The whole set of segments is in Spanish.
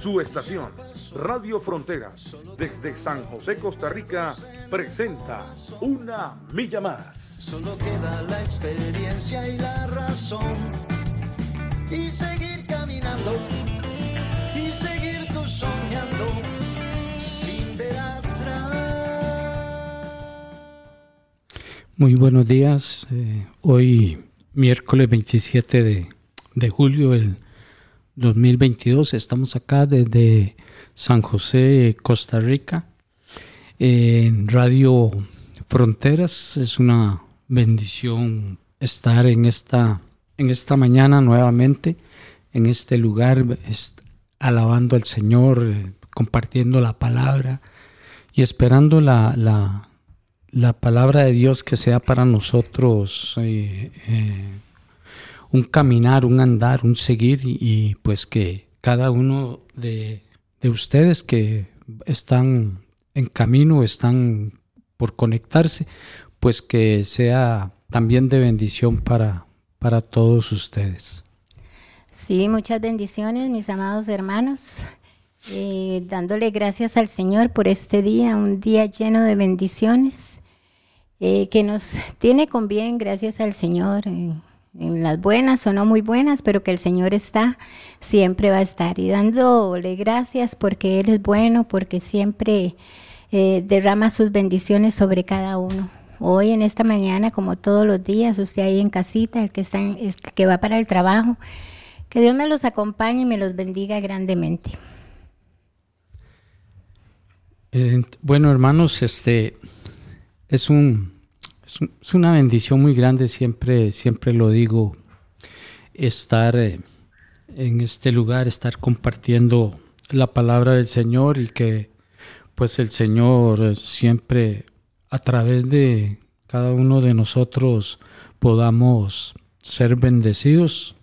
Su estación, Radio Fronteras, desde San José, Costa Rica, presenta Una Milla Más. Solo queda la experiencia y la razón. Y seguir caminando, y seguir tú soñando, sin ver atrás. Muy buenos días. Eh, hoy, miércoles 27 de, de julio del 2022, estamos acá desde San José, Costa Rica, en Radio Fronteras. Es una bendición estar en esta, en esta mañana nuevamente, en este lugar, alabando al Señor, eh, compartiendo la palabra y esperando la, la, la, palabra de Dios que sea para nosotros eh, eh, un caminar, un andar, un seguir y pues que cada uno de de ustedes que están en camino, están por conectarse, pues que sea también de bendición para, para todos ustedes. Sí, muchas bendiciones, mis amados hermanos. Eh, dándole gracias al Señor por este día, un día lleno de bendiciones, eh, que nos tiene con bien, gracias al Señor en las buenas o no muy buenas, pero que el Señor está, siempre va a estar. Y dándole gracias porque Él es bueno, porque siempre eh, derrama sus bendiciones sobre cada uno. Hoy en esta mañana, como todos los días, usted ahí en casita, el que, está que va para el trabajo, que Dios me los acompañe y me los bendiga grandemente. Eh, bueno, hermanos, este es un es, una bendición muy grande, siempre, siempre lo digo, estar eh, en este lugar, estar compartiendo la palabra del Señor y que pues el Señor siempre a través de cada uno de nosotros podamos ser bendecidos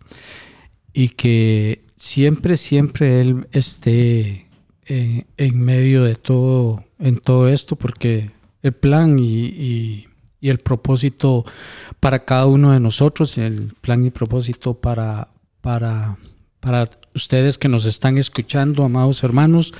y que siempre, siempre Él esté eh, en medio de todo, en todo esto, porque el plan y el propósito para cada uno de nosotros, el plan y propósito para, para, para ustedes que nos están escuchando, amados hermanos,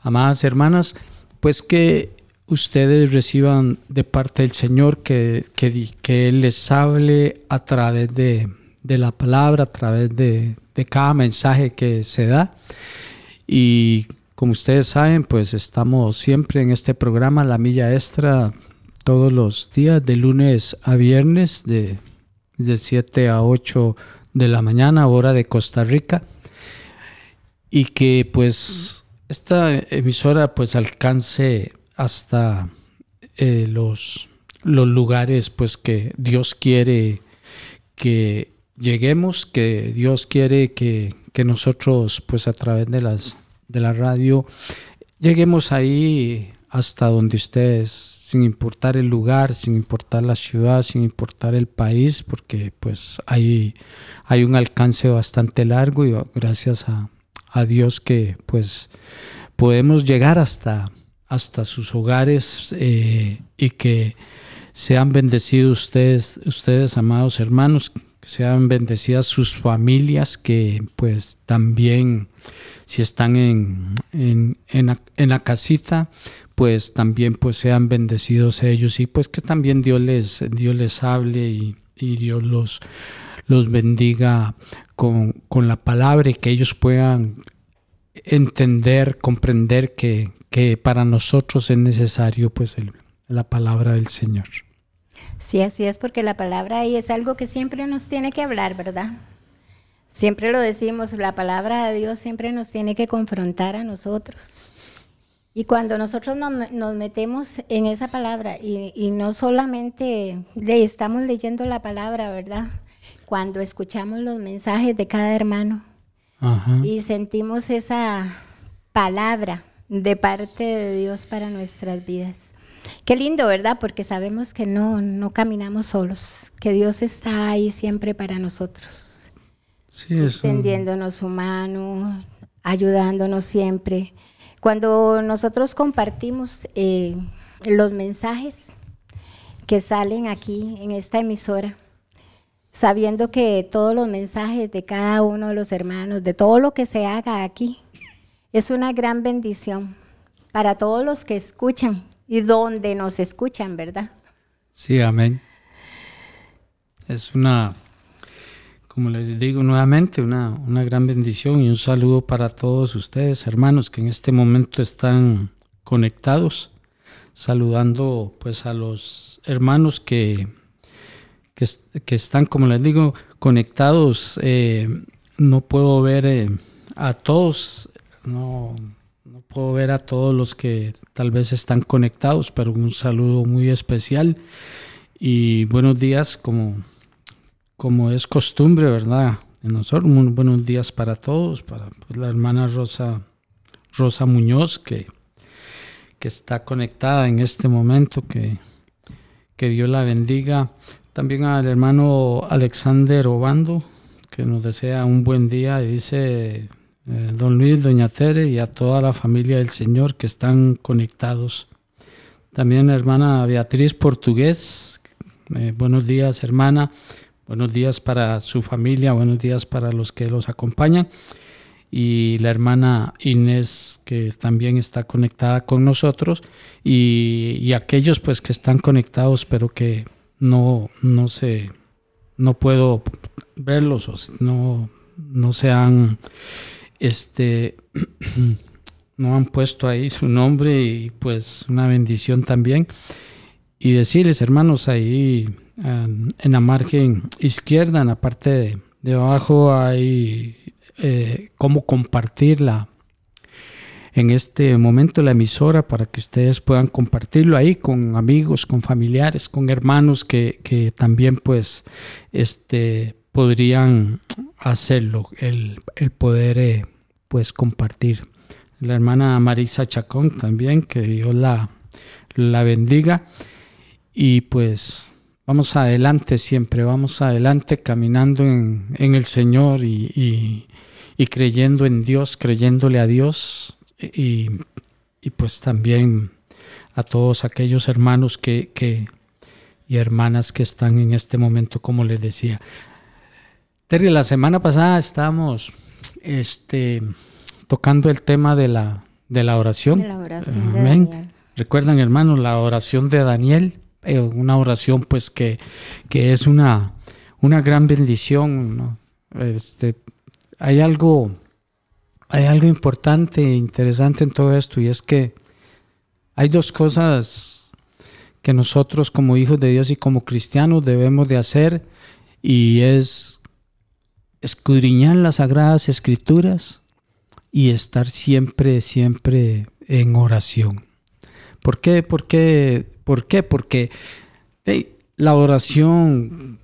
amadas hermanas, pues que ustedes reciban de parte del Señor que, que, Él les hable a través de, de la palabra, a través de, de, cada mensaje que se da. Y como ustedes saben, pues estamos siempre en este programa, La Milla Extra, todos los días, de lunes a viernes, de, de 7 a 8 de la mañana, hora de Costa Rica. Y que pues esta emisora pues alcance hasta eh, los, los lugares pues que Dios quiere que lleguemos, que Dios quiere que, que nosotros pues a través de las de la radio lleguemos ahí hasta donde ustedes sin importar el lugar, sin importar la ciudad, sin importar el país, porque pues hay, hay un alcance bastante largo y gracias a, Dios que pues podemos llegar hasta, hasta sus hogares eh, y que sean bendecidos ustedes, ustedes amados hermanos, que sean bendecidas sus familias, que pues también si están en, en, en la casita, pues también pues sean bendecidos ellos y pues que también Dios les, Dios les hable y, Dios los, los bendiga con, la palabra y que ellos puedan entender, comprender que, que para nosotros es necesario pues la palabra del Señor. Sí, así es, porque la palabra ahí es algo que siempre nos tiene que hablar, ¿verdad? Siempre lo decimos, la palabra de Dios siempre nos tiene que confrontar a nosotros. Y cuando nosotros nos, metemos en esa palabra y, no solamente le estamos leyendo la palabra, ¿verdad? Cuando escuchamos los mensajes de cada hermano y sentimos esa palabra de parte de Dios para nuestras vidas. qué lindo, ¿verdad? Porque sabemos que no, no caminamos solos, que Dios está ahí siempre para nosotros. Sí, extendiéndonos su mano, ayudándonos siempre. Cuando nosotros compartimos eh, los mensajes que salen aquí en esta emisora, sabiendo que todos los mensajes de cada uno de los hermanos, de todo lo que se haga aquí, es una gran bendición para todos los que escuchan y donde nos escuchan, ¿verdad? Sí, amén. Es una, como les digo nuevamente, una, una gran bendición y un saludo para todos ustedes, hermanos, que en este momento están conectados, saludando pues a los hermanos que que, están, como les digo, conectados. Eh, no puedo ver eh, a todos, no, no puedo ver a todos los que tal vez están conectados, pero un saludo muy especial y buenos días como, como es costumbre, ¿verdad? En nosotros, buenos días para todos, para pues, la hermana Rosa, Rosa Muñoz, que, que está conectada en este momento, que, que Dios la bendiga. También al hermano Alexander Obando, que nos desea un buen día y dice eh, don Luis, doña Tere y a toda la familia del Señor que están conectados. También hermana Beatriz Portugués, eh, buenos días hermana, buenos días para su familia, buenos días para los que los acompañan. Y la hermana Inés, que también está conectada con nosotros, y, aquellos pues que están conectados, pero que no, no sé, no puedo verlos, no, no se han, este, no han puesto ahí su nombre y pues una bendición también. Y decirles, hermanos, ahí en la margen izquierda, en la parte de, abajo, hay eh, cómo compartirla en este momento la emisora para que ustedes puedan compartirlo ahí con amigos, con familiares, con hermanos que, también pues este, podrían hacerlo, el, poder eh, pues compartir. La hermana Marisa Chacón también, que Dios la, la bendiga. Y pues vamos adelante siempre, vamos adelante caminando en, el Señor y, y, creyendo en Dios, creyéndole a Dios, y, pues también a todos aquellos hermanos que, y hermanas que están en este momento, como les decía. Terry, la semana pasada estábamos este, tocando el tema de la, de la oración. Recuerdan, hermanos, la oración de Daniel, eh, una oración pues que, que es una, una gran bendición. Este, hay algo hay algo importante e interesante en todo esto y es que hay dos cosas que nosotros como hijos de Dios y como cristianos debemos de hacer y es escudriñar las sagradas escrituras y estar siempre, siempre en oración. ¿Por qué? ¿Por qué? ¿Por qué? Porque la oración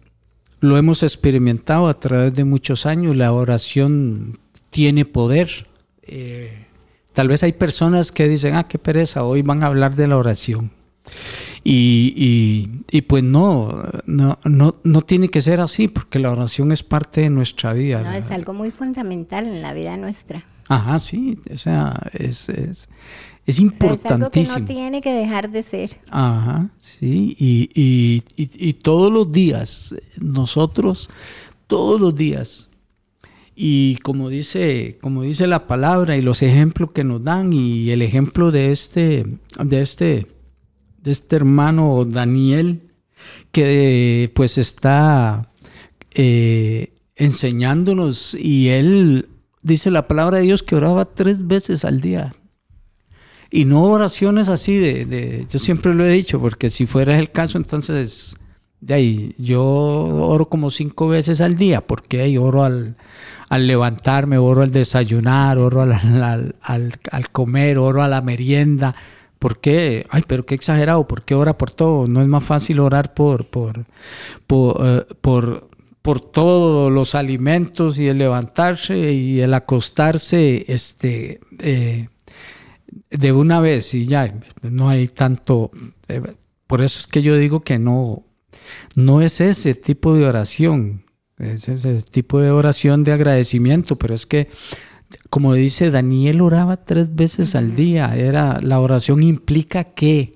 lo hemos experimentado a través de muchos años. La oración tiene poder. Eh, tal vez hay personas que dicen, ah, qué pereza, hoy van a hablar de la oración. Y, y, pues no, no, no, no, tiene que ser así, porque la oración es parte de nuestra vida. No, es algo muy fundamental en la vida nuestra. Ajá, sí, o sea, es, es, es importantísimo. es algo que no tiene que dejar de ser. Ajá, sí, y, y, y todos los días, nosotros, todos los días, y como dice, como dice la palabra y los ejemplos que nos dan y el ejemplo de este, de este, de este hermano Daniel que pues está eh, enseñándonos y él dice la palabra de Dios que oraba tres veces al día. Y no oraciones así de, de yo siempre lo he dicho, porque si fuera el caso, entonces de ahí, yo oro como cinco veces al día, porque oro al, al levantarme, oro al desayunar, oro al, al, comer, oro a la merienda. ¿Por qué? Ay, pero qué exagerado, ¿por qué ora por todo? No es más fácil orar por, por, por, eh, por, todos los alimentos y el levantarse y el acostarse, este, eh, de una vez y ya, no hay tanto... eh, por eso es que yo digo que no, no es ese tipo de oración, es ese tipo de oración de agradecimiento, pero es que, como dice Daniel, oraba tres veces al día. Era, la oración implica que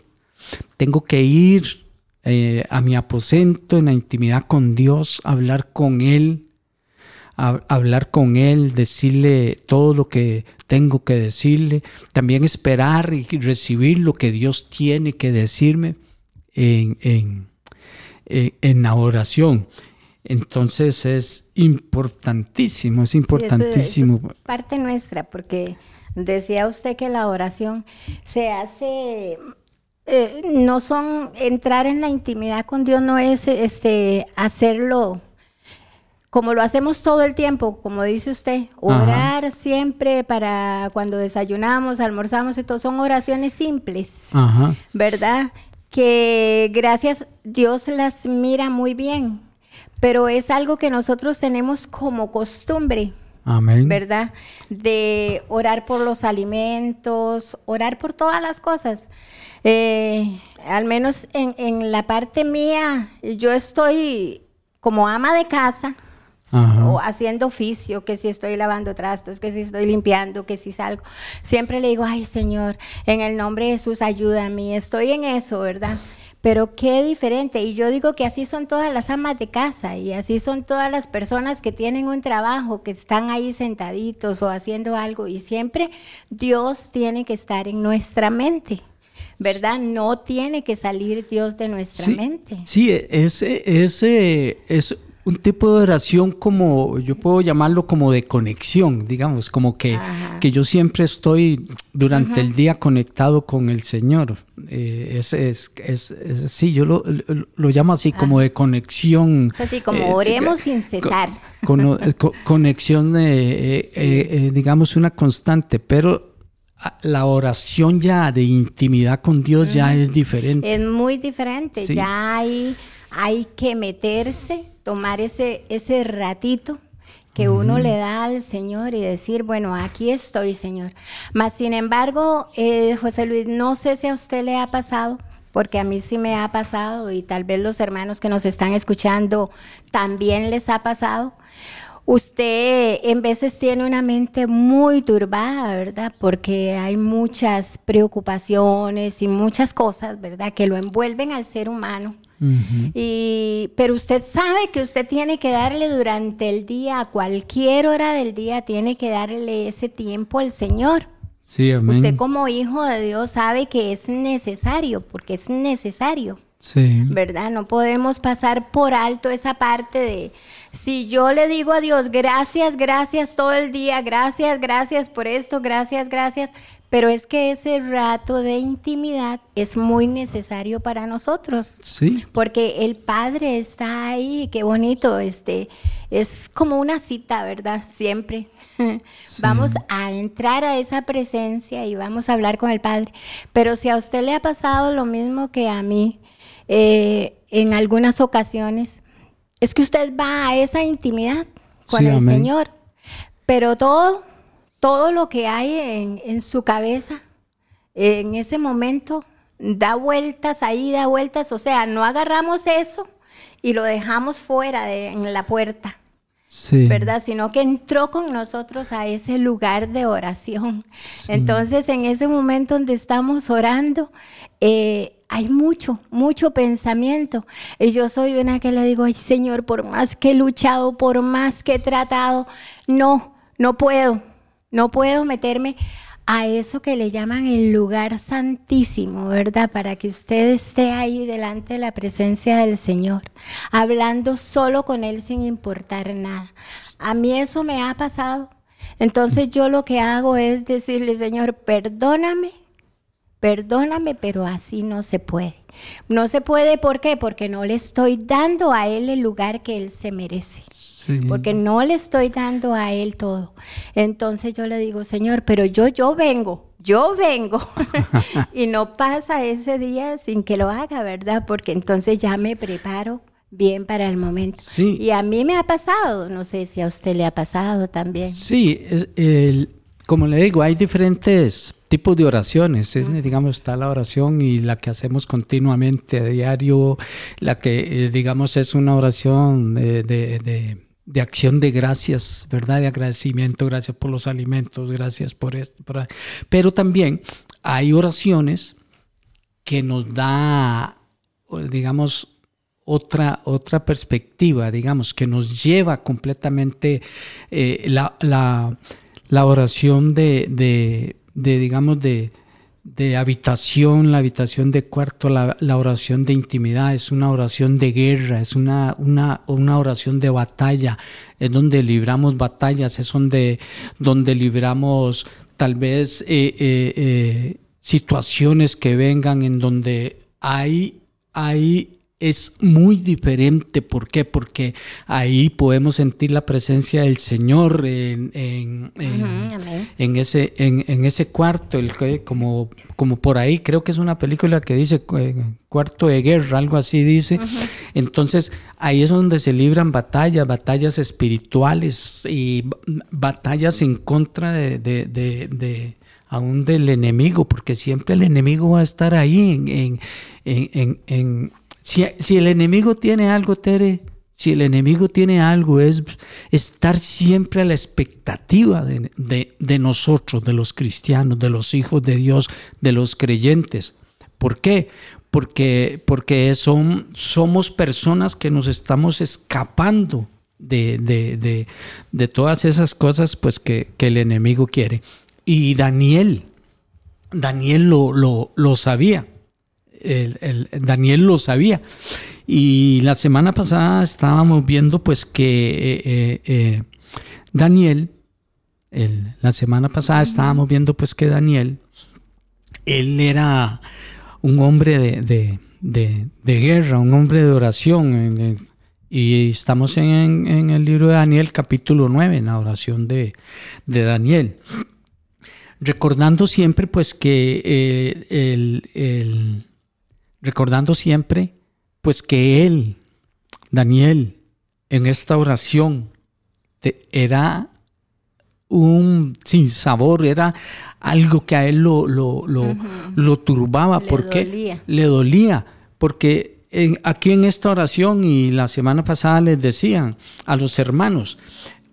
tengo que ir eh, a mi aposento en la intimidad con Dios, hablar con Él, a- hablar con Él, decirle todo lo que tengo que decirle, también esperar y recibir lo que Dios tiene que decirme en, en, en- la oración. Entonces es importantísimo, es Sí, eso- importantísimo. eso es parte nuestra, porque decía usted que la oración se hace, eh, no son, entrar en la intimidad con Dios no es este, hacerlo como lo hacemos todo el tiempo, como dice usted, orar siempre para cuando desayunamos, almorzamos y todo, son oraciones simples. Ajá. ¿verdad? Que gracias Dios las mira muy bien, pero es algo que nosotros tenemos como costumbre, Amén. ¿verdad? De orar por los alimentos, orar por todas las cosas. Eh, al menos en, en la parte mía, yo estoy como ama de casa. Ajá. O haciendo oficio, que si estoy lavando trastos, que si estoy limpiando, que si salgo. Siempre le digo, ay Señor, en el nombre de Jesús, ayúdame. Estoy en eso, ¿verdad? Pero qué diferente. Y yo digo que así son todas las amas de casa y así son todas las personas que tienen un trabajo, que están ahí sentaditos o haciendo algo. Y siempre Dios tiene que estar en nuestra mente, ¿verdad? No tiene que salir Dios de nuestra Sí, mente. sí, ese, ese es un tipo de oración como, yo puedo llamarlo como de conexión, digamos, como que, que yo siempre estoy durante el día conectado con el Señor. Eh, es, es, es- es- sí, yo lo, lo- lo llamo así como de conexión. Es así como eh, oremos eh, sin cesar. eh, co- conexión, digamos, una constante, pero ah, la oración ya de intimidad con Dios ya es diferente. Es muy diferente. Sí. Ya hay, hay que meterse, tomar ese, ese ratito que uno le da al Señor y decir, bueno, aquí estoy, Señor. Mas, sin embargo, eh, José Luis, no sé si a usted le ha pasado, porque a mí sí me ha pasado y tal vez los hermanos que nos están escuchando también les ha pasado. Usted en veces tiene una mente muy turbada, ¿verdad? Porque hay muchas preocupaciones y muchas cosas, ¿verdad? Que lo envuelven al ser humano. Y, pero usted sabe que usted tiene que darle durante el día, a cualquier hora del día, tiene que darle ese tiempo al Señor. Sí, amén. Usted como hijo de Dios sabe que es necesario, porque es necesario. Sí. ¿verdad? No podemos pasar por alto esa parte de, si yo le digo a Dios, gracias, gracias todo el día, gracias, gracias por esto, gracias, gracias, pero es que ese rato de intimidad es muy necesario para nosotros. Sí. Porque el Padre está ahí, qué bonito, este, es como una cita, ¿verdad? Siempre. Vamos a entrar a esa presencia y vamos a hablar con el Padre. Pero si a usted le ha pasado lo mismo que a mí, eh, en algunas ocasiones, es que usted va a esa intimidad con Sí, el amén. Señor, pero todo, todo lo que hay en, en su cabeza, en ese momento, da vueltas ahí, da vueltas, o sea, no agarramos eso y lo dejamos fuera de, en la puerta. Sí. ¿verdad? Sino que entró con nosotros a ese lugar de oración. Entonces, en ese momento donde estamos orando, eh, hay mucho, mucho pensamiento. Y yo soy una que le digo, ay Señor, por más que he luchado, por más que he tratado, no, no puedo, no puedo meterme a eso que le llaman el lugar santísimo, ¿verdad? Para que usted esté ahí delante de la presencia del Señor, hablando solo con Él sin importar nada. A mí eso me ha pasado. Entonces yo lo que hago es decirle, Señor, perdóname, perdóname, pero así no se puede. No se puede, ¿por qué? Porque no le estoy dando a Él el lugar que Él se merece Sí. porque no le estoy dando a él todo. Entonces yo le digo, Señor, pero yo, yo vengo, yo vengo. y no pasa ese día sin que lo haga, ¿verdad? Porque entonces ya me preparo bien para el momento. Sí. Y a mí me ha pasado, no sé si a usted le ha pasado también. Sí, el- como le digo, hay diferentes tipos de oraciones. Digamos, está la oración y la que hacemos continuamente a diario, la que, eh, digamos, es una oración de, de, acción de gracias, ¿verdad? De agradecimiento, gracias por los alimentos, gracias por esto. Pero también hay oraciones que nos da, digamos, otra, otra perspectiva, digamos, que nos lleva completamente eh, la, la, oración de, de, digamos, de, de, habitación, la habitación de cuarto, la, la, oración de intimidad, es una oración de guerra, es una, una, una oración de batalla, es donde libramos batallas, es donde, donde libramos tal vez eh, eh, situaciones que vengan en donde hay, hay es muy diferente. ¿Por qué? Porque ahí podemos sentir la presencia del Señor en, en, ese, en, ese cuarto, el, como, como por ahí, creo que es una película que dice eh, cuarto de guerra, algo así dice. Entonces ahí es donde se libran batallas, batallas espirituales y batallas en contra de, de, de, aún del enemigo, porque siempre el enemigo va a estar ahí en, en, en si, el enemigo tiene algo, Tere, si el enemigo tiene algo, es estar siempre a la expectativa de, nosotros, de los cristianos, de los hijos de Dios, de los creyentes. ¿Por qué? Porque, porque somos personas que nos estamos escapando de, todas esas cosas pues, que, el enemigo quiere. Y Daniel, Daniel lo, lo, lo sabía el, Daniel lo sabía. Y la semana pasada estábamos viendo pues que eh, eh, eh, Daniel, la semana pasada estábamos viendo pues que Daniel, él era un hombre de, guerra, un hombre de oración. y estamos en, el libro de Daniel capítulo 9, en la oración de, Daniel recordando siempre pues que el, recordando siempre pues que él, Daniel, en esta oración era un sinsabor, era algo que a él lo, lo, turbaba, le porque dolía. le dolía, porque aquí en esta oración y la semana pasada les decían a los hermanos,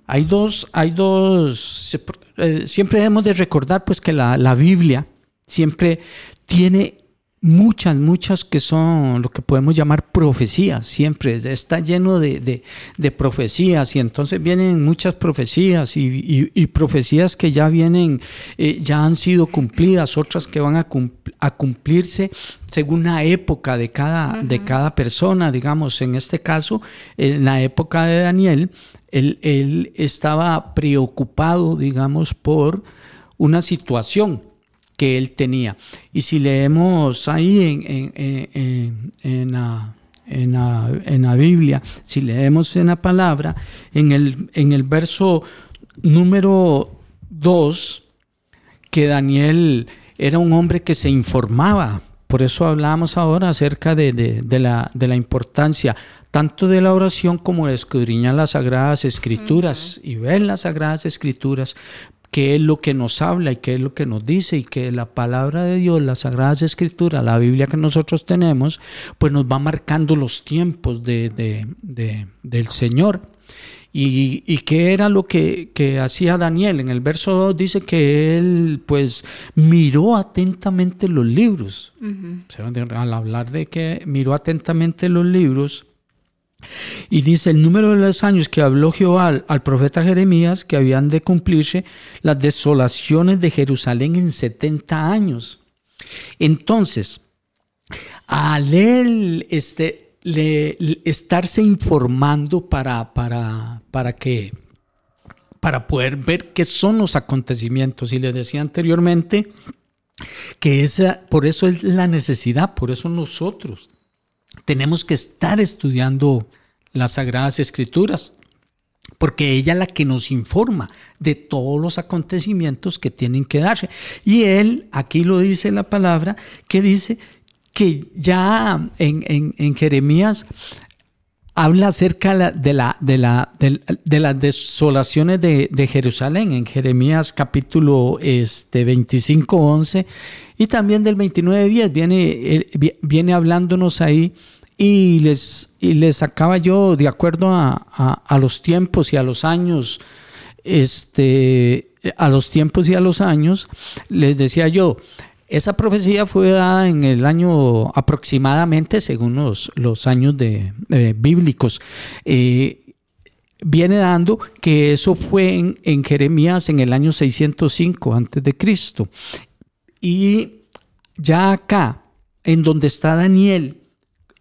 hay dos, hay dos, eh, siempre debemos de recordar pues que la, la Biblia siempre tiene muchas, muchas que son lo que podemos llamar profecías, siempre está lleno de, profecías y entonces vienen muchas profecías y, profecías que ya vienen, eh, ya han sido cumplidas, otras que van a, cumplirse según la época de cada, de cada persona, digamos, en este caso, en la época de Daniel, él, él estaba preocupado, digamos, por una situación que él tenía. Y si leemos ahí en, en, en, la, en, la, Biblia, si leemos en la palabra, en el, en el verso número 2, que Daniel era un hombre que se informaba. Por eso hablamos ahora acerca de, de, la, de la importancia tanto de la oración como de escudriñar las sagradas escrituras y ver las sagradas escrituras qué es lo que nos habla y qué es lo que nos dice y que la palabra de Dios, las Sagradas Escrituras, la Biblia que nosotros tenemos, pues nos va marcando los tiempos de, del Señor. Y, qué era lo que, hacía Daniel. En el verso 2 dice que él pues miró atentamente los libros. Al hablar de que miró atentamente los libros, y dice el número de los años que habló Jehová al, profeta Jeremías que habían de cumplirse las desolaciones de Jerusalén en 70 años. Entonces, al él este, le, estarse informando para, para, para que para poder ver qué son los acontecimientos. Y le decía anteriormente que esa, por eso es la necesidad, por eso nosotros tenemos que estar estudiando las Sagradas Escrituras, porque ella es la que nos informa de todos los acontecimientos que tienen que darse. Y él, aquí lo dice la palabra, que dice que ya en, Jeremías habla acerca de, la, de, la, de, las desolaciones de, Jerusalén en Jeremías capítulo este, 25, 11 y también del 29, 10. Viene, viene hablándonos ahí y les, y les acaba yo, de acuerdo a, a, los tiempos y a los años, este, a los tiempos y a los años, les decía yo, esa profecía fue dada en el año aproximadamente, según los, los años de, bíblicos. Eh, viene dando que eso fue en, en, Jeremías en el año 605 antes de Cristo. Y ya acá, en donde está Daniel,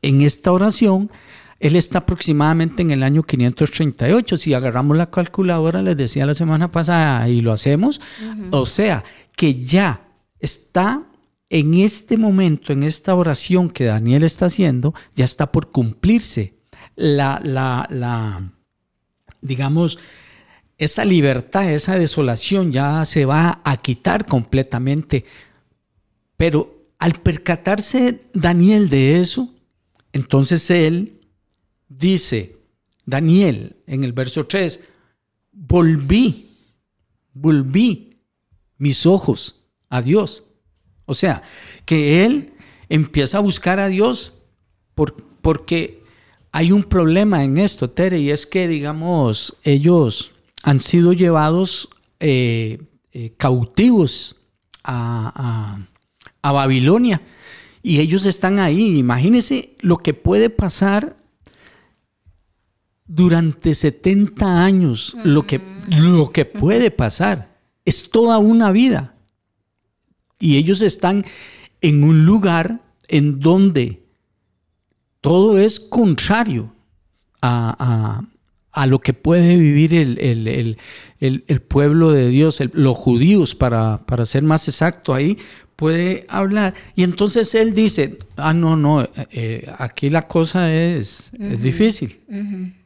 en esta oración, él está aproximadamente en el año 538. Si agarramos la calculadora, les decía la semana pasada y lo hacemos, o sea, que ya está en este momento, en esta oración que Daniel está haciendo, ya está por cumplirse la, la, la digamos, esa libertad, esa desolación ya se va a quitar completamente. Pero al percatarse Daniel de eso, entonces él dice, Daniel, en el verso 3, volví, volví mis ojos a Dios. O sea, que él empieza a buscar a Dios porque hay un problema en esto, Tere, y es que, digamos, ellos han sido llevados eh, eh, cautivos a, Babilonia y ellos están ahí. Imagínense lo que puede pasar durante 70 años, lo, que, lo que puede pasar. Es toda una vida. Y ellos están en un lugar en donde todo es contrario a, lo que puede vivir el, pueblo de Dios, los judíos, para, para, ser más exacto ahí, puede hablar. Y entonces él dice, ah, no, no, eh, aquí la cosa es, difícil,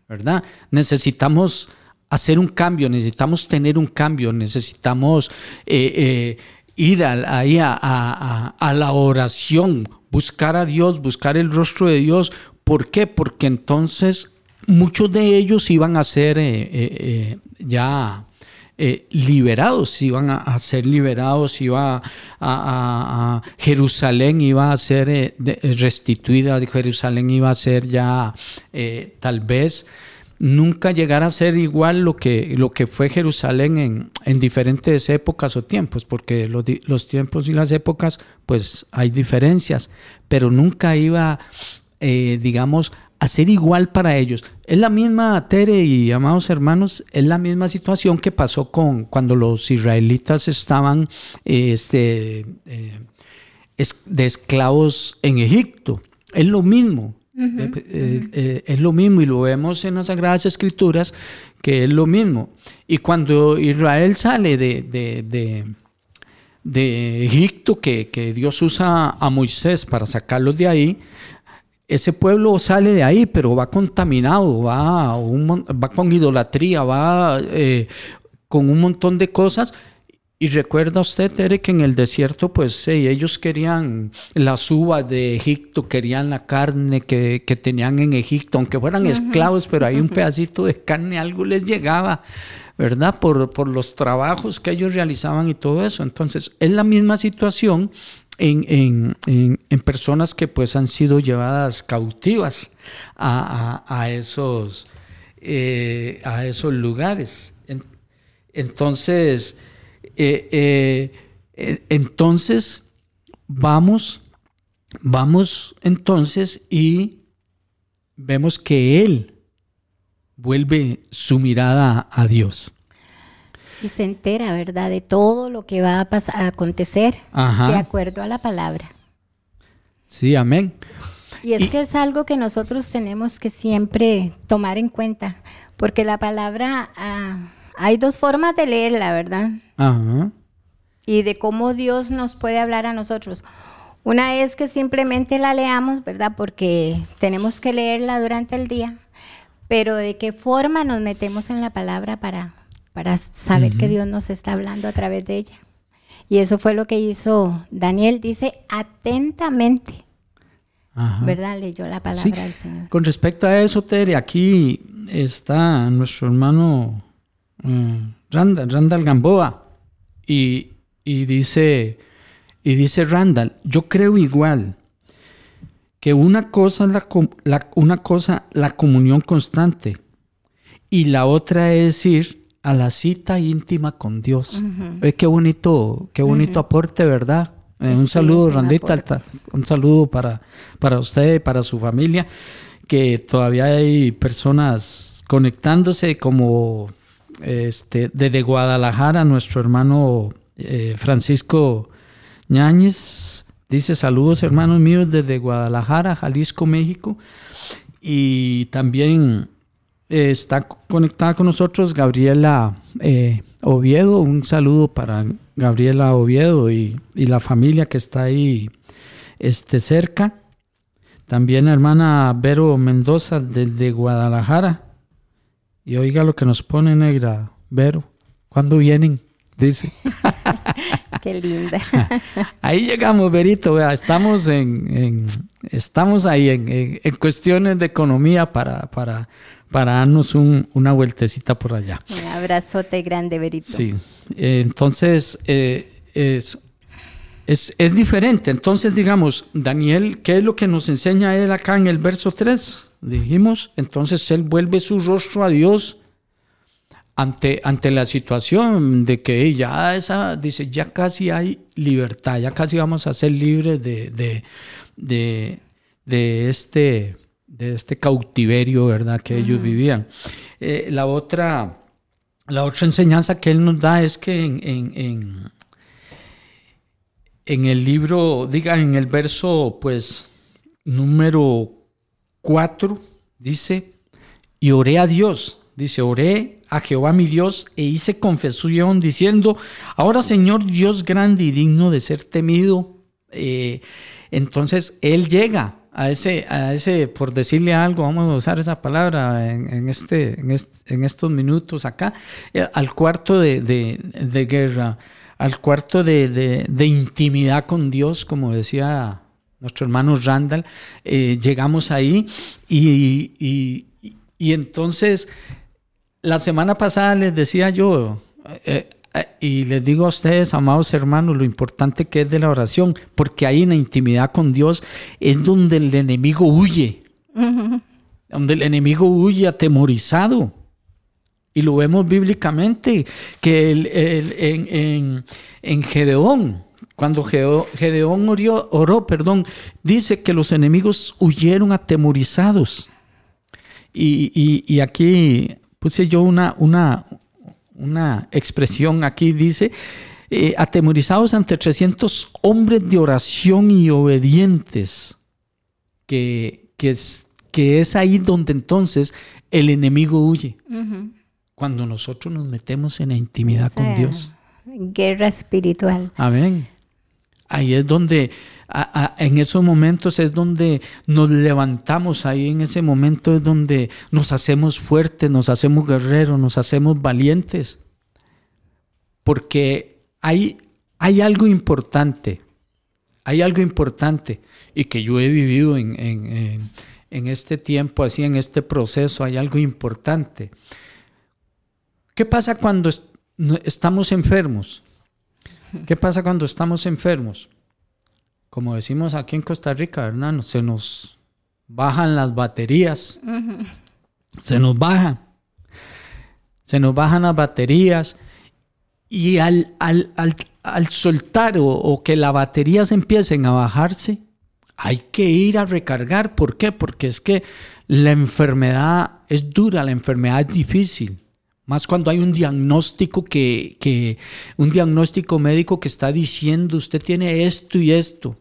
¿verdad? Necesitamos hacer un cambio, necesitamos tener un cambio, necesitamos... Eh, eh, ir ahí a, la oración, buscar a Dios, buscar el rostro de Dios. ¿Por qué? Porque entonces muchos de ellos iban a ser eh, eh, eh, ya liberados, iban a, ser liberados, iba a, Jerusalén iba a ser restituida, Jerusalén iba a ser ya tal vez nunca llegará a ser igual lo que, lo que fue Jerusalén en, diferentes épocas o tiempos, porque los, tiempos y las épocas, pues hay diferencias, pero nunca iba, eh, digamos, a ser igual para ellos. Es la misma, Tere y amados hermanos, es la misma situación que pasó con cuando los israelitas estaban este, eh, de esclavos en Egipto. Es lo mismo. Eh, eh, eh, es lo mismo y lo vemos en las Sagradas Escrituras que es lo mismo. Y cuando Israel sale de, de, Egipto, que, Dios usa a Moisés para sacarlos de ahí, ese pueblo sale de ahí, pero va contaminado, va, va con idolatría, va con un montón de cosas y recuerda usted, Tere, que en el desierto, pues ellos querían las uvas de Egipto, querían la carne que, tenían en Egipto, aunque fueran esclavos, pero hay un pedacito de carne, algo les llegaba, ¿verdad? Por, por, los trabajos que ellos realizaban y todo eso. Entonces, es la misma situación en, personas que pues han sido llevadas cautivas a, esos, eh, a esos lugares. Entonces, eh, eh, entonces, vamos, vamos entonces y vemos que Él vuelve su mirada a Dios. Y se entera, ¿verdad?, de todo lo que va a, pasar, a acontecer de acuerdo a la palabra. Sí, amén. Y es que es algo que nosotros tenemos que siempre tomar en cuenta, porque la palabra ah, hay dos formas de leerla, ¿verdad? Ajá. Y de cómo Dios nos puede hablar a nosotros. Una es que simplemente la leamos, ¿verdad? Porque tenemos que leerla durante el día, pero de qué forma nos metemos en la palabra para, para saber que Dios nos está hablando a través de ella. Y eso fue lo que hizo Daniel, dice atentamente. ¿verdad? Leyó la palabra del Señor. Con respecto a eso, Tere, aquí está nuestro hermano eh, Randall, Randall Gamboa, y, dice, y dice Randall, yo creo igual que una cosa, la, una cosa la comunión constante y la otra es ir a la cita íntima con Dios. qué bonito, qué bonito aporte, ¿verdad? Eh, un saludo, Randita, un saludo para, para usted, para su familia, que todavía hay personas conectándose como este, desde Guadalajara, nuestro hermano eh, Francisco Ñáñez dice saludos hermanos míos desde Guadalajara, Jalisco, México. Y también eh, está conectada con nosotros Gabriela eh, Oviedo. Un saludo para Gabriela Oviedo y, la familia que está ahí este, cerca. También hermana Vero Mendoza desde Guadalajara. Y oiga lo que nos pone negra, Vero. ¿Cuándo vienen? Dice. Qué linda. Ahí llegamos, Verito. Estamos en, estamos ahí en, en, cuestiones de economía para, para, para darnos una vueltecita por allá. Un abrazote grande, Berito. Sí, eh, entonces eh, es, es, es, diferente. Entonces, digamos, Daniel, ¿qué es lo que nos enseña él acá en el verso 3? Dijimos, entonces él vuelve su rostro a Dios ante, ante la situación de que ya esa, dice, ya casi hay libertad, ya casi vamos a ser libres de, de, de, de este de este cautiverio, ¿verdad?, que ellos vivían. Eh, la, otra, la otra enseñanza que él nos da es que en, en, en, el libro, diga, en el verso, pues, número 4, dice, y oré a Dios, dice, oré a Jehová mi Dios e hice confesión diciendo, ahora Señor Dios grande y digno de ser temido. Eh, entonces Él llega a ese, a ese, por decirle algo, vamos a usar esa palabra en, este, en, estos minutos acá, eh, al cuarto de, guerra, al cuarto de, intimidad con Dios, como decía nuestro hermano Randall, eh, llegamos ahí y, entonces la semana pasada les decía yo, eh, y les digo a ustedes, amados hermanos, lo importante que es de la oración, porque ahí en la intimidad con Dios es donde el enemigo huye, donde el enemigo huye atemorizado. Y lo vemos bíblicamente, que en, en, Gedeón, cuando Gedeón oró, oró, perdón, dice que los enemigos huyeron atemorizados. Y, y aquí puse yo una, una, una expresión aquí, dice, eh, atemorizados ante 300 hombres de oración y obedientes, que, que, es, que es ahí donde entonces el enemigo huye. Cuando nosotros nos metemos en la intimidad con Dios. Guerra espiritual. Amén. Ahí es donde, en esos momentos es donde nos levantamos, ahí en ese momento es donde nos hacemos fuertes, nos hacemos guerreros, nos hacemos valientes. Porque hay, hay algo importante, hay algo importante y que yo he vivido en, en este tiempo, así en este proceso, hay algo importante. ¿Qué pasa cuando estamos enfermos? ¿Qué pasa cuando estamos enfermos? Como decimos aquí en Costa Rica, ¿verdad? Se nos bajan las baterías. Se nos bajan. Se nos bajan las baterías. Y al, al, soltar o, o, que las baterías empiecen a bajarse, hay que ir a recargar. ¿Por qué? Porque es que la enfermedad es dura, la enfermedad es difícil. Más cuando hay un diagnóstico que, un diagnóstico médico que está diciendo usted tiene esto y esto.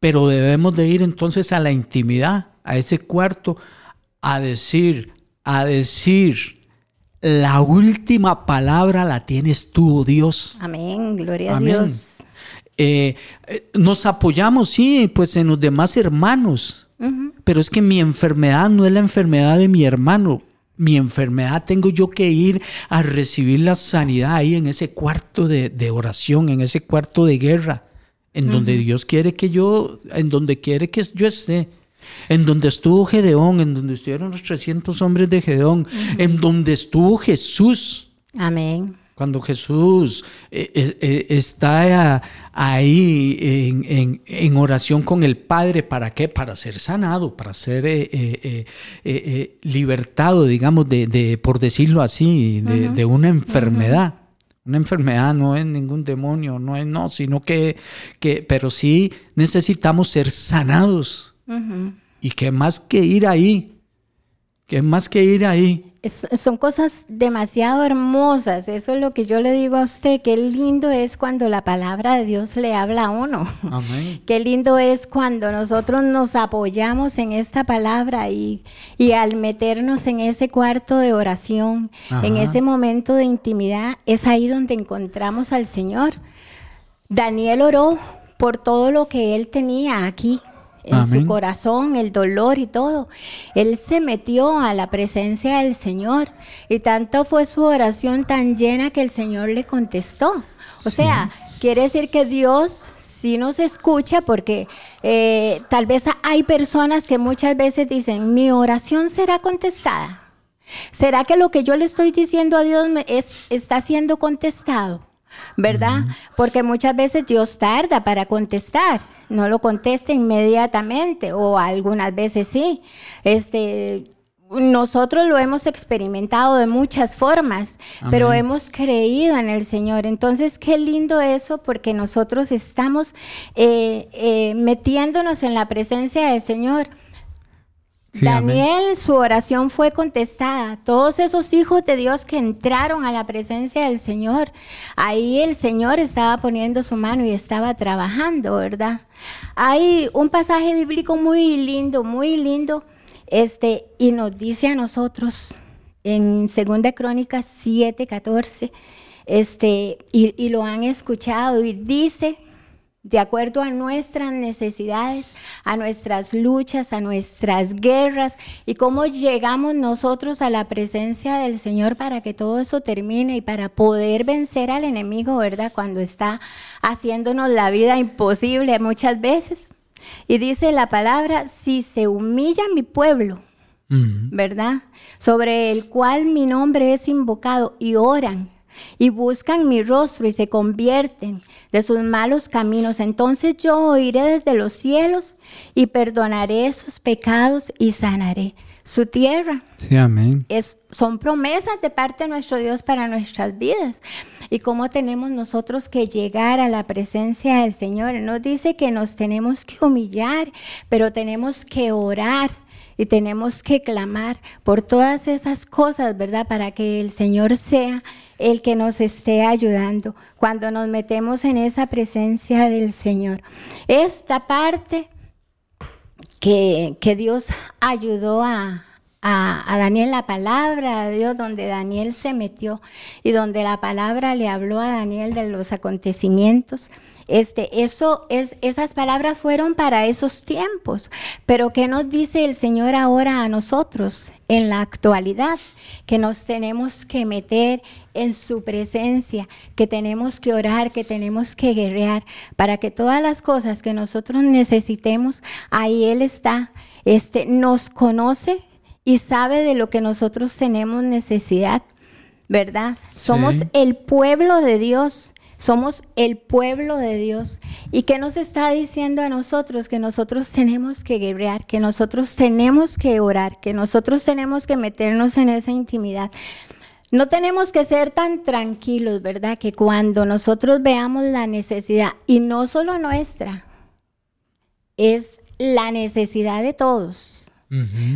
Pero debemos de ir entonces a la intimidad, a ese cuarto, a decir, a decir, la última palabra la tienes tú, oh Dios. Amén, gloria a Dios. Eh, eh, nos apoyamos, sí, pues en los demás hermanos, pero es que mi enfermedad no es la enfermedad de mi hermano, mi enfermedad, tengo yo que ir a recibir la sanidad ahí en ese cuarto de, oración, en ese cuarto de guerra. En donde Dios quiere que yo, en donde quiere que yo esté. En donde estuvo Gedeón, en donde estuvieron los 300 hombres de Gedeón, en donde estuvo Jesús. Amén. Cuando Jesús eh, eh, eh, está ahí en, oración con el Padre, ¿para qué? Para ser sanado, para ser libertado, digamos, de, por decirlo así, de, una enfermedad. Una enfermedad no es ningún demonio, no es no, sino que, que pero sí necesitamos ser sanados. Y que más que ir ahí, que más que ir ahí. Son cosas demasiado hermosas, eso es lo que yo le digo a usted, qué lindo es cuando la palabra de Dios le habla a uno. Amén. Qué lindo es cuando nosotros nos apoyamos en esta palabra y, y al meternos en ese cuarto de oración, en ese momento de intimidad, es ahí donde encontramos al Señor. Daniel oró por todo lo que él tenía aquí, en su corazón, el dolor y todo. Él se metió a la presencia del Señor y tanto fue su oración tan llena que el Señor le contestó. O sea, quiere decir que Dios sí nos escucha porque eh, tal vez hay personas que muchas veces dicen, mi oración será contestada. ¿Será que lo que yo le estoy diciendo a Dios es, está siendo contestado? ¿Verdad? Porque muchas veces Dios tarda para contestar no lo conteste inmediatamente o algunas veces sí. Este, nosotros lo hemos experimentado de muchas formas, pero hemos creído en el Señor. Entonces, qué lindo eso porque nosotros estamos eh, eh, metiéndonos en la presencia del Señor. Daniel, su oración fue contestada. Todos esos hijos de Dios que entraron a la presencia del Señor, ahí el Señor estaba poniendo su mano y estaba trabajando, ¿verdad? Hay un pasaje bíblico muy lindo, muy lindo, este, y nos dice a nosotros en 2 Crónicas 7, 14, este, y lo han escuchado, y dice de acuerdo a nuestras necesidades, a nuestras luchas, a nuestras guerras y cómo llegamos nosotros a la presencia del Señor para que todo eso termine y para poder vencer al enemigo, ¿verdad? Cuando está haciéndonos la vida imposible muchas veces. Y dice la palabra, si se humilla mi pueblo, ¿verdad? Sobre el cual mi nombre es invocado y oran y buscan mi rostro y se convierten de sus malos caminos, entonces yo oiré desde los cielos y perdonaré sus pecados y sanaré su tierra. Sí, amén. Es, son promesas de parte de nuestro Dios para nuestras vidas. Y cómo tenemos nosotros que llegar a la presencia del Señor. Nos dice que nos tenemos que humillar, pero tenemos que orar y tenemos que clamar por todas esas cosas, ¿verdad? Para que el Señor sea el que nos esté ayudando cuando nos metemos en esa presencia del Señor. Esta parte que, Dios ayudó a, a, Daniel la palabra de Dios, donde Daniel se metió y donde la palabra le habló a Daniel de los acontecimientos. Este, eso es, esas palabras fueron para esos tiempos. Pero ¿qué nos dice el Señor ahora a nosotros en la actualidad? Que nos tenemos que meter en su presencia, que tenemos que orar, que tenemos que guerrear, para que todas las cosas que nosotros necesitemos, ahí Él está. Este, nos conoce y sabe de lo que nosotros tenemos necesidad, ¿verdad? Somos el pueblo de Dios somos el pueblo de Dios. ¿Y qué nos está diciendo a nosotros? Que nosotros tenemos que guerrear, que nosotros tenemos que orar, que nosotros tenemos que meternos en esa intimidad. No tenemos que ser tan tranquilos, ¿verdad? Que cuando nosotros veamos la necesidad, y no solo nuestra, es la necesidad de todos,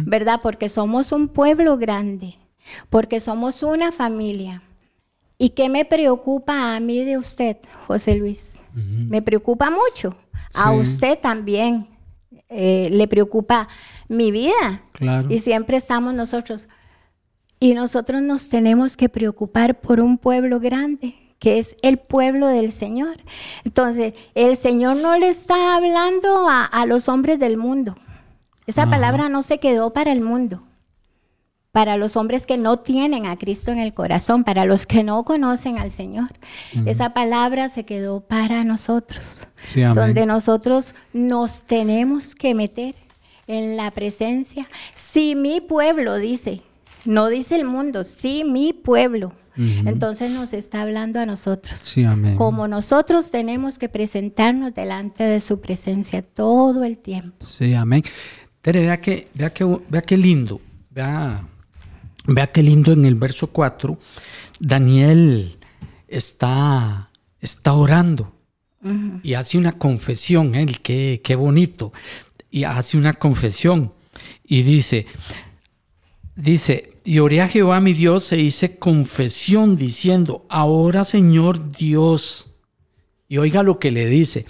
¿verdad? Porque somos un pueblo grande, porque somos una familia, ¿Y qué me preocupa a mí de usted, José Luis? Me preocupa mucho. A usted también eh, le preocupa mi vida. Claro. Y siempre estamos nosotros. Y nosotros nos tenemos que preocupar por un pueblo grande, que es el pueblo del Señor. Entonces, el Señor no le está hablando a, los hombres del mundo. Esa palabra no se quedó para el mundo para los hombres que no tienen a Cristo en el corazón, para los que no conocen al Señor. Esa palabra se quedó para nosotros, donde nosotros nos tenemos que meter en la presencia. Si mi pueblo dice, no dice el mundo, si mi pueblo. Entonces nos está hablando a nosotros. Sí, amén. Como nosotros tenemos que presentarnos delante de su presencia todo el tiempo. Sí, amén. Tere, vea que, vea que, vea qué lindo. Vea Vea qué lindo en el verso 4, Daniel está, está orando y hace una confesión, él, ¿eh? qué, qué bonito, y hace una confesión y dice, dice, y oré a Jehová mi Dios e hice confesión diciendo, ahora Señor Dios, y oiga lo que le dice,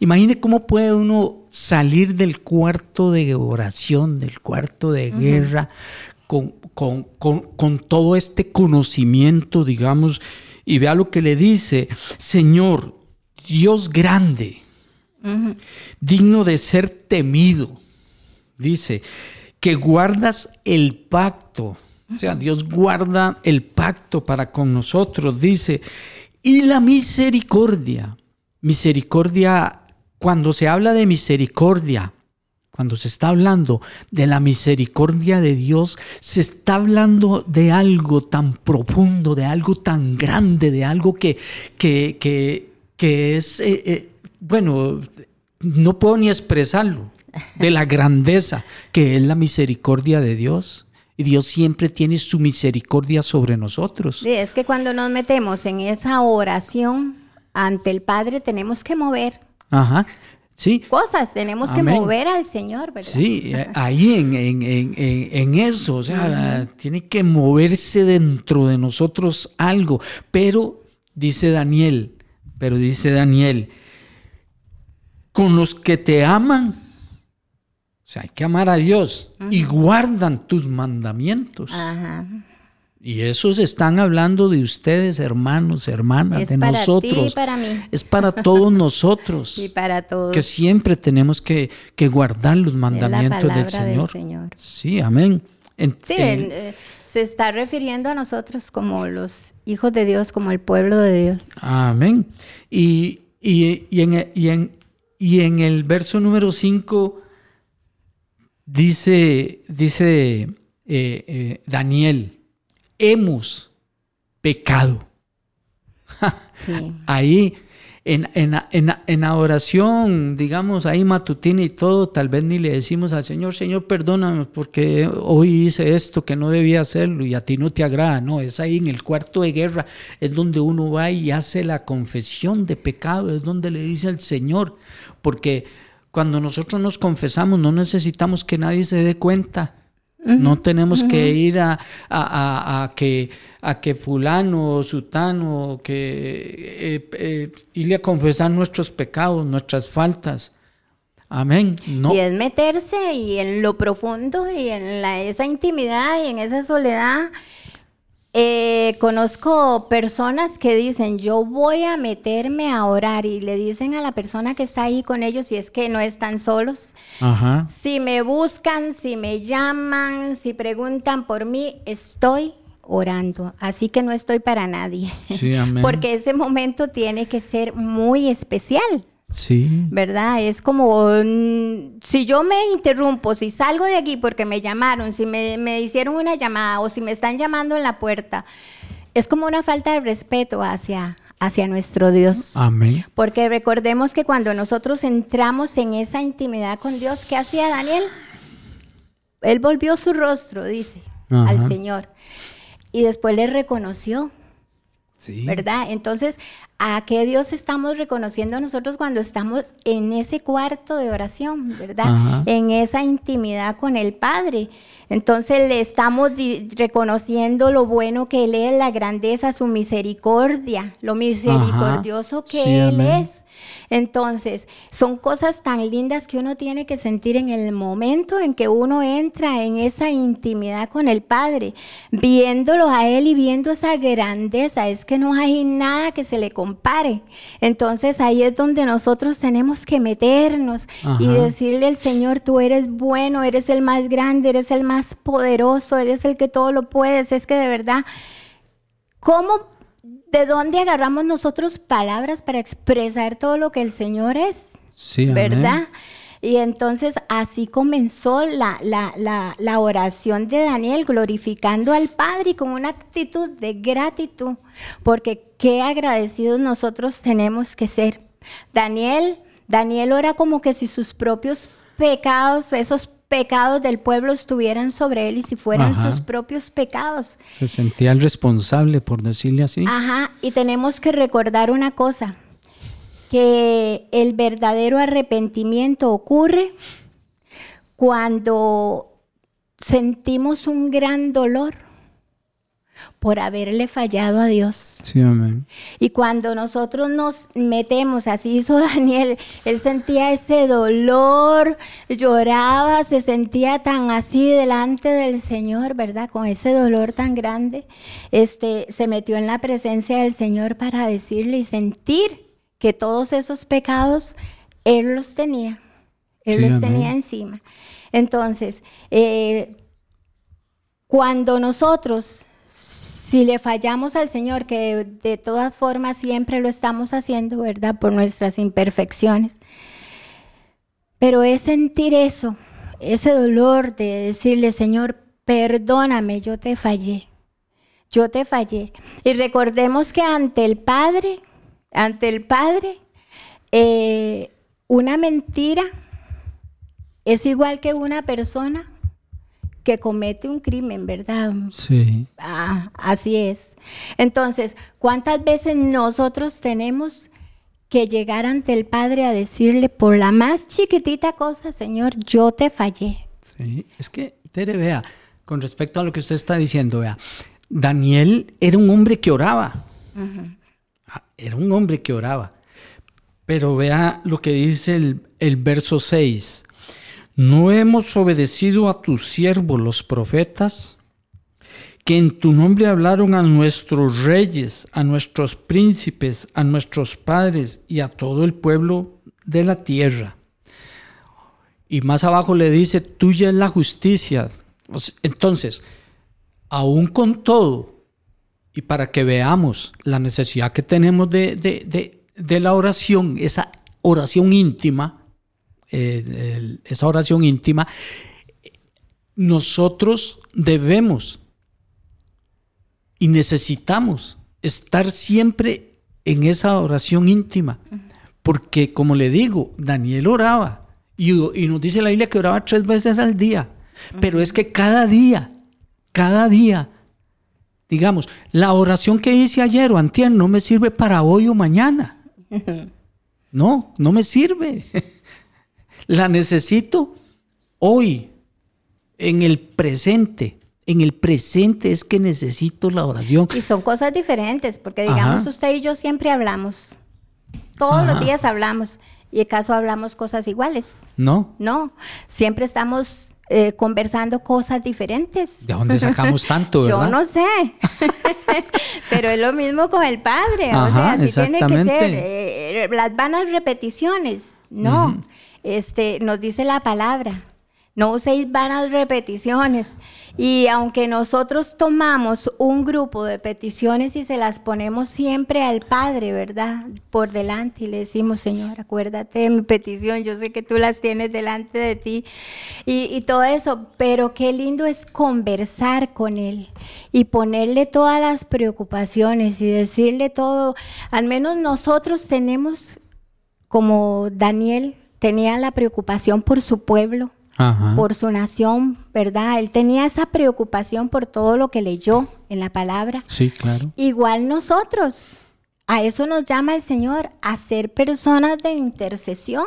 Imagine cómo puede uno salir del cuarto de oración, del cuarto de guerra, con, todo este conocimiento, digamos, y vea lo que le dice, Señor, Dios grande, digno de ser temido, dice, que guardas el pacto, o sea, Dios guarda el pacto para con nosotros, dice, y la misericordia, misericordia, cuando se habla de misericordia, cuando se está hablando de la misericordia de Dios, se está hablando de algo tan profundo, de algo tan grande, de algo que, que, que, es, eh, eh, bueno, no puedo ni expresarlo, de la grandeza que es la misericordia de Dios. Y Dios siempre tiene su misericordia sobre nosotros. Es que cuando nos metemos en esa oración ante el Padre tenemos que mover. Ajá cosas. Tenemos que mover al Señor, ¿verdad? Sí, eh, ahí en, eso, o sea, tiene que moverse dentro de nosotros algo. Pero, dice Daniel, pero dice Daniel, con los que te aman, o sea, hay que amar a Dios y guardan tus mandamientos. Ajá. Y esos están hablando de ustedes, hermanos, hermanas, de para nosotros. Ti para mí. Es para todos nosotros. y para todos. Que siempre tenemos que, guardar los mandamientos del, Señor. Sí, amén. sí, eh, se está refiriendo a nosotros como los hijos de Dios, como el pueblo de Dios. Amén. Y, en, y en, el verso número 5 dice, dice eh, eh, Daniel, hemos pecado. Ahí, en, en, la oración, digamos, ahí matutina y todo, tal vez ni le decimos al Señor, Señor, perdóname porque hoy hice esto que no debía hacerlo y a ti no te agrada. No, es ahí en el cuarto de guerra, es donde uno va y hace la confesión de pecado, es donde le dice al Señor, porque cuando nosotros nos confesamos no necesitamos que nadie se dé cuenta no tenemos que ir a, a, que, a que fulano, sutano, que eh, eh, irle a confesar nuestros pecados, nuestras faltas. Amén. Y es meterse y en lo profundo y en la, esa intimidad y en esa soledad eh, conozco personas que dicen, yo voy a meterme a orar y le dicen a la persona que está ahí con ellos, si es que no están solos, si me buscan, si me llaman, si preguntan por mí, estoy orando, así que no estoy para nadie, porque ese momento tiene que ser muy especial. Sí. ¿Verdad? Es como, si yo me interrumpo, si salgo de aquí porque me llamaron, si me, hicieron una llamada o si me están llamando en la puerta, es como una falta de respeto hacia, hacia nuestro Dios. Amén. Porque recordemos que cuando nosotros entramos en esa intimidad con Dios, ¿qué hacía Daniel? Él volvió su rostro, dice, al Señor. Y después le reconoció. Sí. ¿Verdad? Entonces, a qué Dios estamos reconociendo nosotros cuando estamos en ese cuarto de oración, ¿verdad? En esa intimidad con el Padre. Entonces le estamos reconociendo lo bueno que Él es, la grandeza, su misericordia, lo misericordioso que Él es. Entonces, son cosas tan lindas que uno tiene que sentir en el momento en que uno entra en esa intimidad con el Padre, viéndolo a Él y viendo esa grandeza. Es que no hay nada que se le compare. Entonces ahí es donde nosotros tenemos que meternos y decirle al Señor, tú eres bueno, eres el más grande, eres el más poderoso, eres el que todo lo puedes. Es que de verdad, ¿cómo, de dónde agarramos nosotros palabras para expresar todo lo que el Señor es? Sí, amén. ¿verdad? Y entonces así comenzó la, la, la, la oración de Daniel, glorificando al Padre y con una actitud de gratitud, porque qué agradecidos nosotros tenemos que ser. Daniel, Daniel ora como que si sus propios pecados, esos pecados del pueblo estuvieran sobre él y si fueran Ajá. sus propios pecados. Se sentía el responsable, por decirle así. Ajá, y tenemos que recordar una cosa, que el verdadero arrepentimiento ocurre cuando sentimos un gran dolor por haberle fallado a Dios. Sí, amén. Y cuando nosotros nos metemos, así hizo Daniel, él sentía ese dolor, lloraba, se sentía tan así delante del Señor, ¿verdad? Con ese dolor tan grande, este, se metió en la presencia del Señor para decirle y sentir que todos esos pecados él los tenía, él Sí, los amén. tenía encima. Entonces, eh, cuando nosotros, si le fallamos al Señor, que de todas formas siempre lo estamos haciendo, ¿verdad? Por nuestras imperfecciones. Pero es sentir eso, ese dolor de decirle, Señor, perdóname, yo te fallé. Yo te fallé. Y recordemos que ante el Padre, ante el Padre, eh, una mentira es igual que una persona que comete un crimen, ¿verdad? Sí. Ah, así es. Entonces, ¿cuántas veces nosotros tenemos que llegar ante el Padre a decirle por la más chiquitita cosa, Señor, yo te fallé? Sí, es que, Tere, vea, con respecto a lo que usted está diciendo, vea, Daniel era un hombre que oraba. Ah, Era un hombre que oraba. Pero vea lo que dice el, el verso 6. No hemos obedecido a tus siervos los profetas, que en tu nombre hablaron a nuestros reyes, a nuestros príncipes, a nuestros padres y a todo el pueblo de la tierra. Y más abajo le dice, tuya es la justicia. Entonces, aún con todo, y para que veamos la necesidad que tenemos de- de la oración, esa oración íntima, eh, esa oración íntima, nosotros debemos y necesitamos estar siempre en esa oración íntima. Porque, como le digo, Daniel oraba y, y nos dice la Biblia que oraba tres veces al día. Pero es que cada día, cada día, digamos, la oración que hice ayer o antier no me sirve para hoy o mañana. No, no me sirve. La necesito hoy, en el presente. En el presente es que necesito la oración. Y son cosas diferentes, porque digamos, Ajá. usted y yo siempre hablamos. Todos Ajá. los días hablamos. ¿Y acaso hablamos cosas iguales? ¿No? No, siempre estamos eh, conversando cosas diferentes. ¿De dónde sacamos tanto, Yo no sé, pero es lo mismo con el padre, o sea, así tiene que ser. eh, las vanas repeticiones, no, este, nos dice la palabra, no uséis vanas repeticiones. Y aunque nosotros tomamos un grupo de peticiones y se las ponemos siempre al Padre, ¿verdad? Por delante y le decimos, Señor, acuérdate de mi petición, yo sé que tú las tienes delante de ti y, y todo eso, pero qué lindo es conversar con Él y ponerle todas las preocupaciones y decirle todo. Al menos nosotros tenemos, como Daniel tenía la preocupación por su pueblo, Ajá. por su nación, ¿verdad? Él tenía esa preocupación por todo lo que leyó en la palabra. Sí, claro. Igual nosotros. A eso nos llama el Señor, a ser personas de intercesión.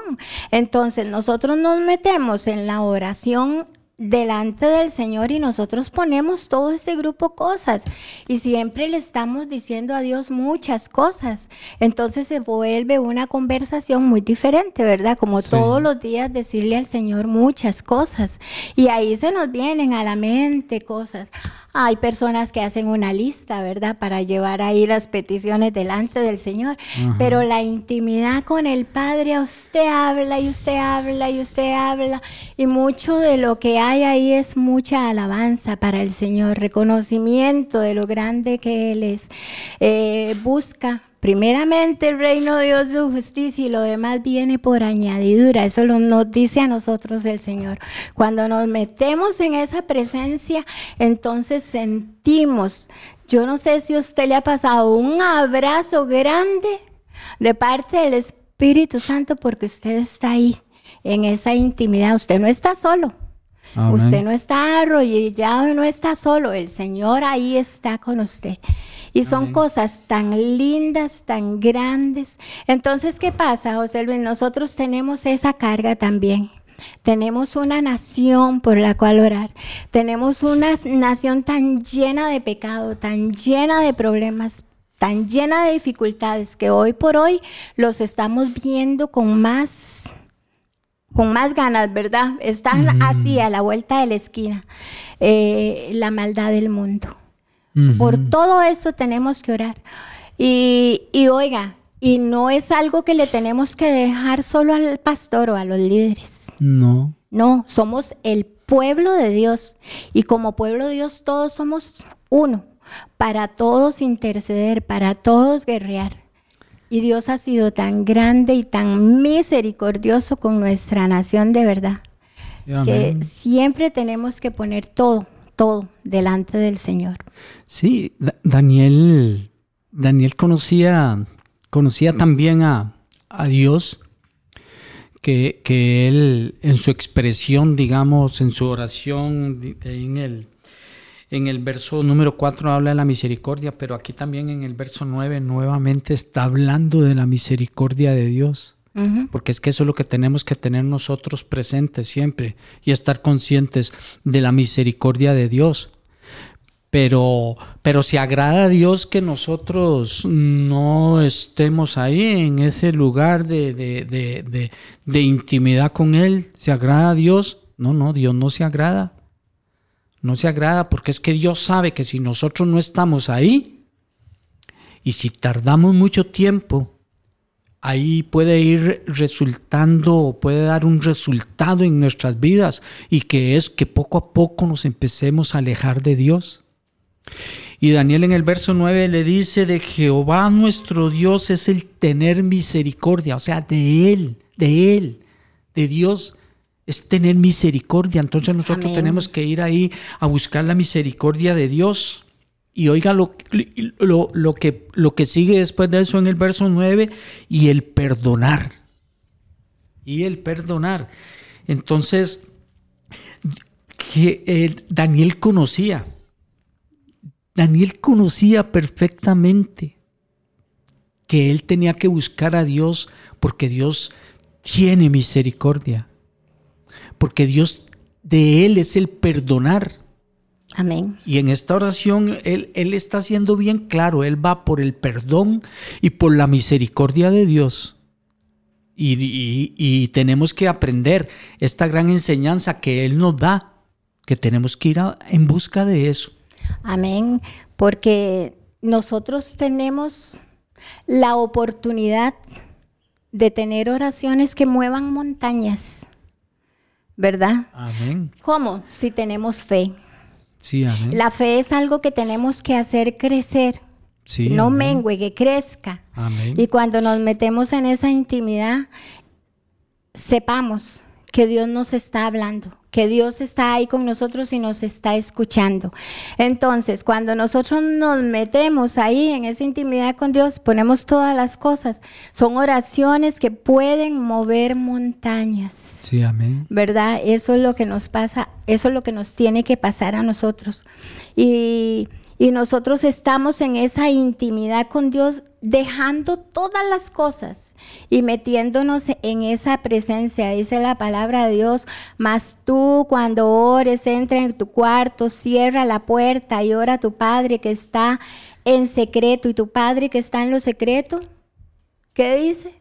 Entonces nosotros nos metemos en la oración delante del Señor y nosotros ponemos todo ese grupo cosas y siempre le estamos diciendo a Dios muchas cosas. Entonces se vuelve una conversación muy diferente, ¿verdad? Como Sí. todos los días decirle al Señor muchas cosas y ahí se nos vienen a la mente cosas. Hay personas que hacen una lista, ¿verdad? Para llevar ahí las peticiones delante del Señor. Pero la intimidad con el Padre, usted habla y usted habla y usted habla. Y mucho de lo que hay ahí es mucha alabanza para el Señor, reconocimiento de lo grande que Él es. Eh, busca primeramente el reino de Dios, su justicia y lo demás viene por añadidura. Eso lo, nos dice a nosotros el Señor. Cuando nos metemos en esa presencia, entonces sentimos, yo no sé si a usted le ha pasado un abrazo grande de parte del Espíritu Santo porque usted está ahí, en esa intimidad. Usted no está solo. Usted no está arrollado, no está solo. El Señor ahí está con usted. Y son cosas tan lindas, tan grandes. Entonces, ¿qué pasa, José Luis? Nosotros tenemos esa carga también. Tenemos una nación por la cual orar. Tenemos una nación tan llena de pecado, tan llena de problemas, tan llena de dificultades que hoy por hoy los estamos viendo con más con más ganas, ¿verdad? Están así a la vuelta de la esquina, eh, la maldad del mundo. Por todo eso tenemos que orar. Y, y oiga, y no es algo que le tenemos que dejar solo al pastor o a los líderes. No. No, somos el pueblo de Dios. Y como pueblo de Dios todos somos uno. Para todos interceder, para todos guerrear. Y Dios ha sido tan grande y tan misericordioso con nuestra nación de verdad. Que siempre tenemos que poner todo, todo delante del Señor. Sí, Daniel, Daniel conocía, conocía también a, Dios, que, que, él en su expresión, digamos, en su oración, en el, en el verso número 4 habla de la misericordia, pero aquí también en el verso 9 nuevamente está hablando de la misericordia de Dios. Porque es que eso es lo que tenemos que tener nosotros presentes siempre y estar conscientes de la misericordia de Dios. Pero, pero si agrada a Dios que nosotros no estemos ahí en ese lugar de, de, de intimidad con Él, ¿se agrada a Dios? No, no, Dios no se agrada. No se agrada porque es que Dios sabe que si nosotros no estamos ahí y si tardamos mucho tiempo, ahí puede ir resultando o puede dar un resultado en nuestras vidas y que es que poco a poco nos empecemos a alejar de Dios. Y Daniel en el verso 9 le dice de Jehová nuestro Dios es el tener misericordia, o sea, de Él, de Él, de Dios es tener misericordia. Entonces nosotros tenemos que ir ahí a buscar la misericordia de Dios. Y oiga lo, lo, que, lo que sigue después de eso en el verso 9, y el perdonar. Y el perdonar. Entonces, que eh, Daniel conocía, Daniel conocía perfectamente que él tenía que buscar a Dios porque Dios tiene misericordia. Porque Dios de Él es el perdonar. Amén. Y en esta oración él, él, está siendo bien claro, Él va por el perdón y por la misericordia de Dios. Y, tenemos que aprender esta gran enseñanza que Él nos da, que tenemos que ir en busca de eso. Amén, porque nosotros tenemos la oportunidad de tener oraciones que muevan montañas, ¿verdad? Amén. ¿Cómo? Si tenemos fe. Sí, amén. La fe es algo que tenemos que hacer crecer. Sí, no mengue, que crezca. Amén. Y cuando nos metemos en esa intimidad, sepamos que Dios nos está hablando, que Dios está ahí con nosotros y nos está escuchando. Entonces, cuando nosotros nos metemos ahí en esa intimidad con Dios, ponemos todas las cosas. Son oraciones que pueden mover montañas. Sí, amén. ¿Verdad? Eso es lo que nos pasa, eso es lo que nos tiene que pasar a nosotros. Y y nosotros estamos en esa intimidad con Dios, dejando todas las cosas y metiéndonos en esa presencia. Dice la palabra de Dios, mas tú cuando ores, entra en tu cuarto, cierra la puerta y ora a tu Padre que está en secreto. Y tu Padre que está en lo secreto, ¿qué dice?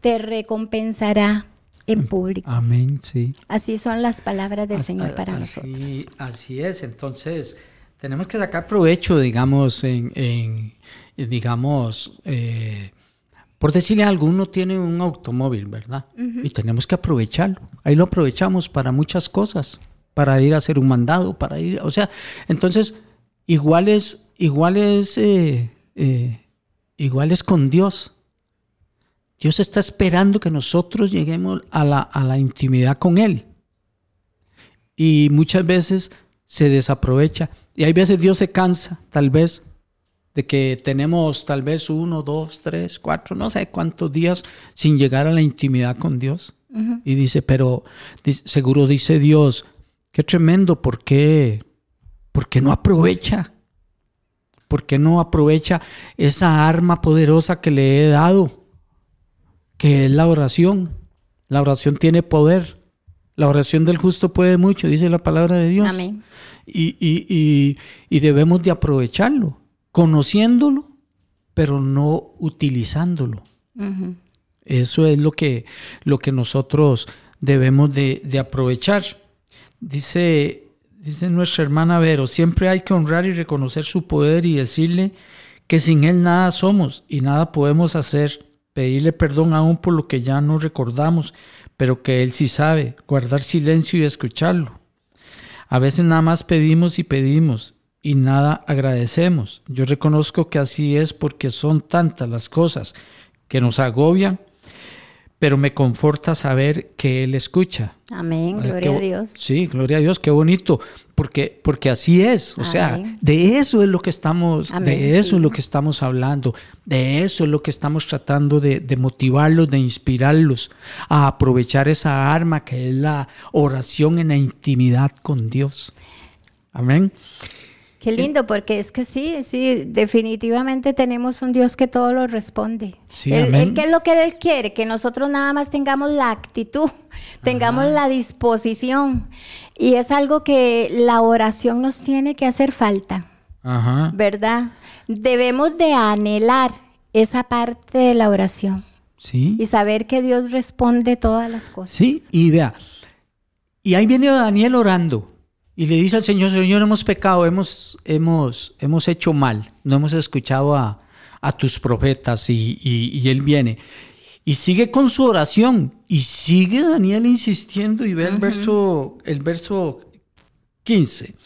Te recompensará en público. Amén, sí. Así son las palabras del Señor para nosotros. Así es, entonces tenemos que sacar provecho, digamos, en, digamos, eh, por decirle algo, uno tiene un automóvil, ¿verdad? Y tenemos que aprovecharlo. Ahí lo aprovechamos para muchas cosas, para ir a hacer un mandado, para ir, o sea, entonces, igual es, igual es, eh, eh, igual es con Dios. Dios está esperando que nosotros lleguemos a la, a la intimidad con Él. Y muchas veces se desaprovecha. Y hay veces Dios se cansa, tal vez, de que tenemos tal vez uno, dos, tres, cuatro, no sé cuántos días sin llegar a la intimidad con Dios. Y dice, pero seguro dice Dios, qué tremendo, ¿por qué? ¿Por qué no aprovecha? ¿Por qué no aprovecha esa arma poderosa que le he dado? Que es la oración. La oración tiene poder. La oración del justo puede mucho, dice la palabra de Dios. Amén. Y, y, y, debemos de aprovecharlo, conociéndolo, pero no utilizándolo. Eso es lo que, lo que nosotros debemos de, de aprovechar. Dice Dice nuestra hermana Vero, siempre hay que honrar y reconocer su poder y decirle que sin Él nada somos y nada podemos hacer, pedirle perdón aún por lo que ya no recordamos, pero que Él sí sabe, guardar silencio y escucharlo. A veces nada más pedimos y pedimos y nada agradecemos. Yo reconozco que así es porque son tantas las cosas que nos agobian pero me conforta saber que Él escucha. Amén, gloria a Dios. Sí, gloria a Dios, qué bonito, porque, porque así es, o sea, de eso es lo que estamos, de eso es lo que estamos hablando, de eso es lo que estamos tratando de, de motivarlos, de inspirarlos a aprovechar esa arma que es la oración en la intimidad con Dios. Amén. Qué lindo, porque es que sí, sí, definitivamente tenemos un Dios que todo lo responde. Sí, él, ¿Qué es lo que Él quiere? Que nosotros nada más tengamos la actitud, tengamos la disposición. Y es algo que la oración nos tiene que hacer falta. Ajá. ¿Verdad? Debemos de anhelar esa parte de la oración. Sí. Y saber que Dios responde todas las cosas. Sí, y vea, y ahí viene Daniel orando. Y le dice al Señor, Señor, hemos pecado, hemos, hemos, hemos hecho mal, no hemos escuchado a, tus profetas y, Él viene. Y sigue con su oración y sigue Daniel insistiendo y ve el, verso, el verso 15.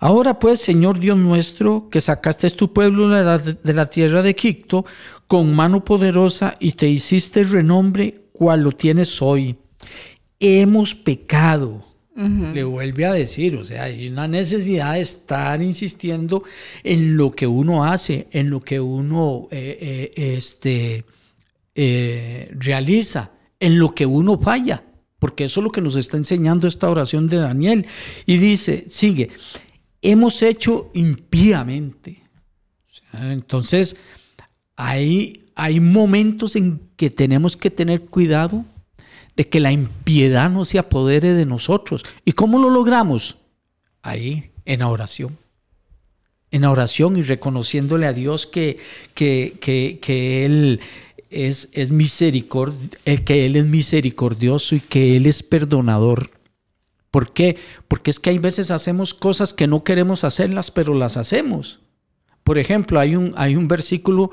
Ahora pues, Señor Dios nuestro, que sacaste tu pueblo de la tierra de Egipto con mano poderosa y te hiciste renombre cual lo tienes hoy. Hemos pecado le vuelve a decir, o sea, hay una necesidad de estar insistiendo en lo que uno hace, en lo que uno eh, eh, este, eh, realiza, en lo que uno falla, porque eso es lo que nos está enseñando esta oración de Daniel. Y dice, sigue, hemos hecho impíamente. entonces, hay, hay momentos en que tenemos que tener cuidado de que la impiedad no se apodere de nosotros. ¿Y cómo lo logramos? Ahí, en oración. En oración y reconociéndole a Dios que, que, que, Él es, es que Él es misericordioso y que Él es perdonador. ¿Por qué? Porque es que hay veces hacemos cosas que no queremos hacerlas, pero las hacemos. Por ejemplo, hay un, hay un versículo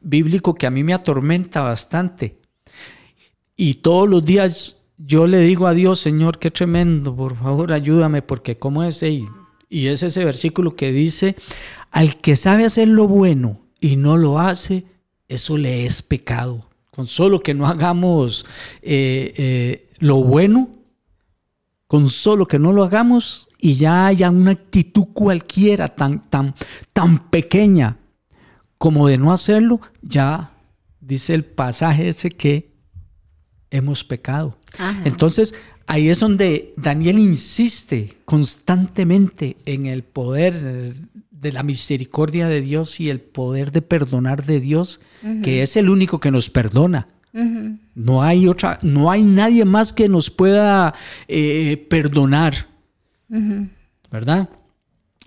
bíblico que a mí me atormenta bastante. Y todos los días yo le digo a Dios, Señor, qué tremendo, por favor ayúdame, porque como es, y, y es ese versículo que dice, al que sabe hacer lo bueno y no lo hace, eso le es pecado. Con solo que no hagamos eh, eh, lo bueno, con solo que no lo hagamos y ya haya una actitud cualquiera tan, tan, tan pequeña como de no hacerlo, ya dice el pasaje ese que hemos pecado. Entonces, ahí es donde Daniel insiste constantemente en el poder de la misericordia de Dios y el poder de perdonar de Dios, que es el único que nos perdona. No hay otra, no hay nadie más que nos pueda eh, perdonar. ¿Verdad?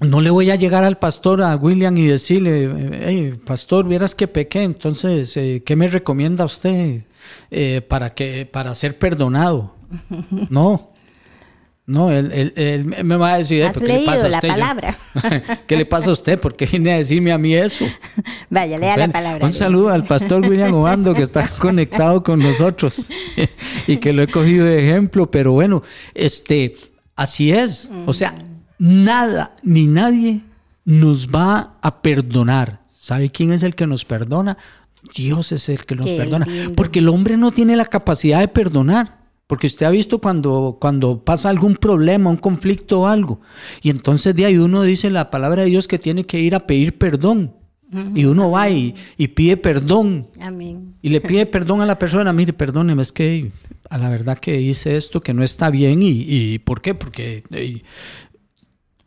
No le voy a llegar al pastor, a William, y decirle, hey, pastor, vieras que pequé, entonces, eh, ¿qué me recomienda usted? Eh, para, que, para ser perdonado. No, No, él, él, me va a decir, ¿Has leído la palabra? ¿Qué le pasa a usted? ¿Por qué viene a decirme a mí eso? Vaya, lea la palabra. Un saludo al pastor William Obando que está conectado con nosotros y que lo he cogido de ejemplo, pero bueno, este, así es. O sea, nada ni nadie nos va a perdonar. ¿Sabe quién es el que nos perdona? Dios es el que nos perdona. Porque el hombre no tiene la capacidad de perdonar. Porque usted ha visto cuando, cuando pasa algún problema, un conflicto o algo. Y entonces de ahí uno dice la palabra de Dios que tiene que ir a pedir perdón. Y uno va y, pide perdón. Amén. Y le pide perdón a la persona. Mire, perdóneme, es que a la verdad que hice esto que no está bien. ¿Y, y por qué? Porque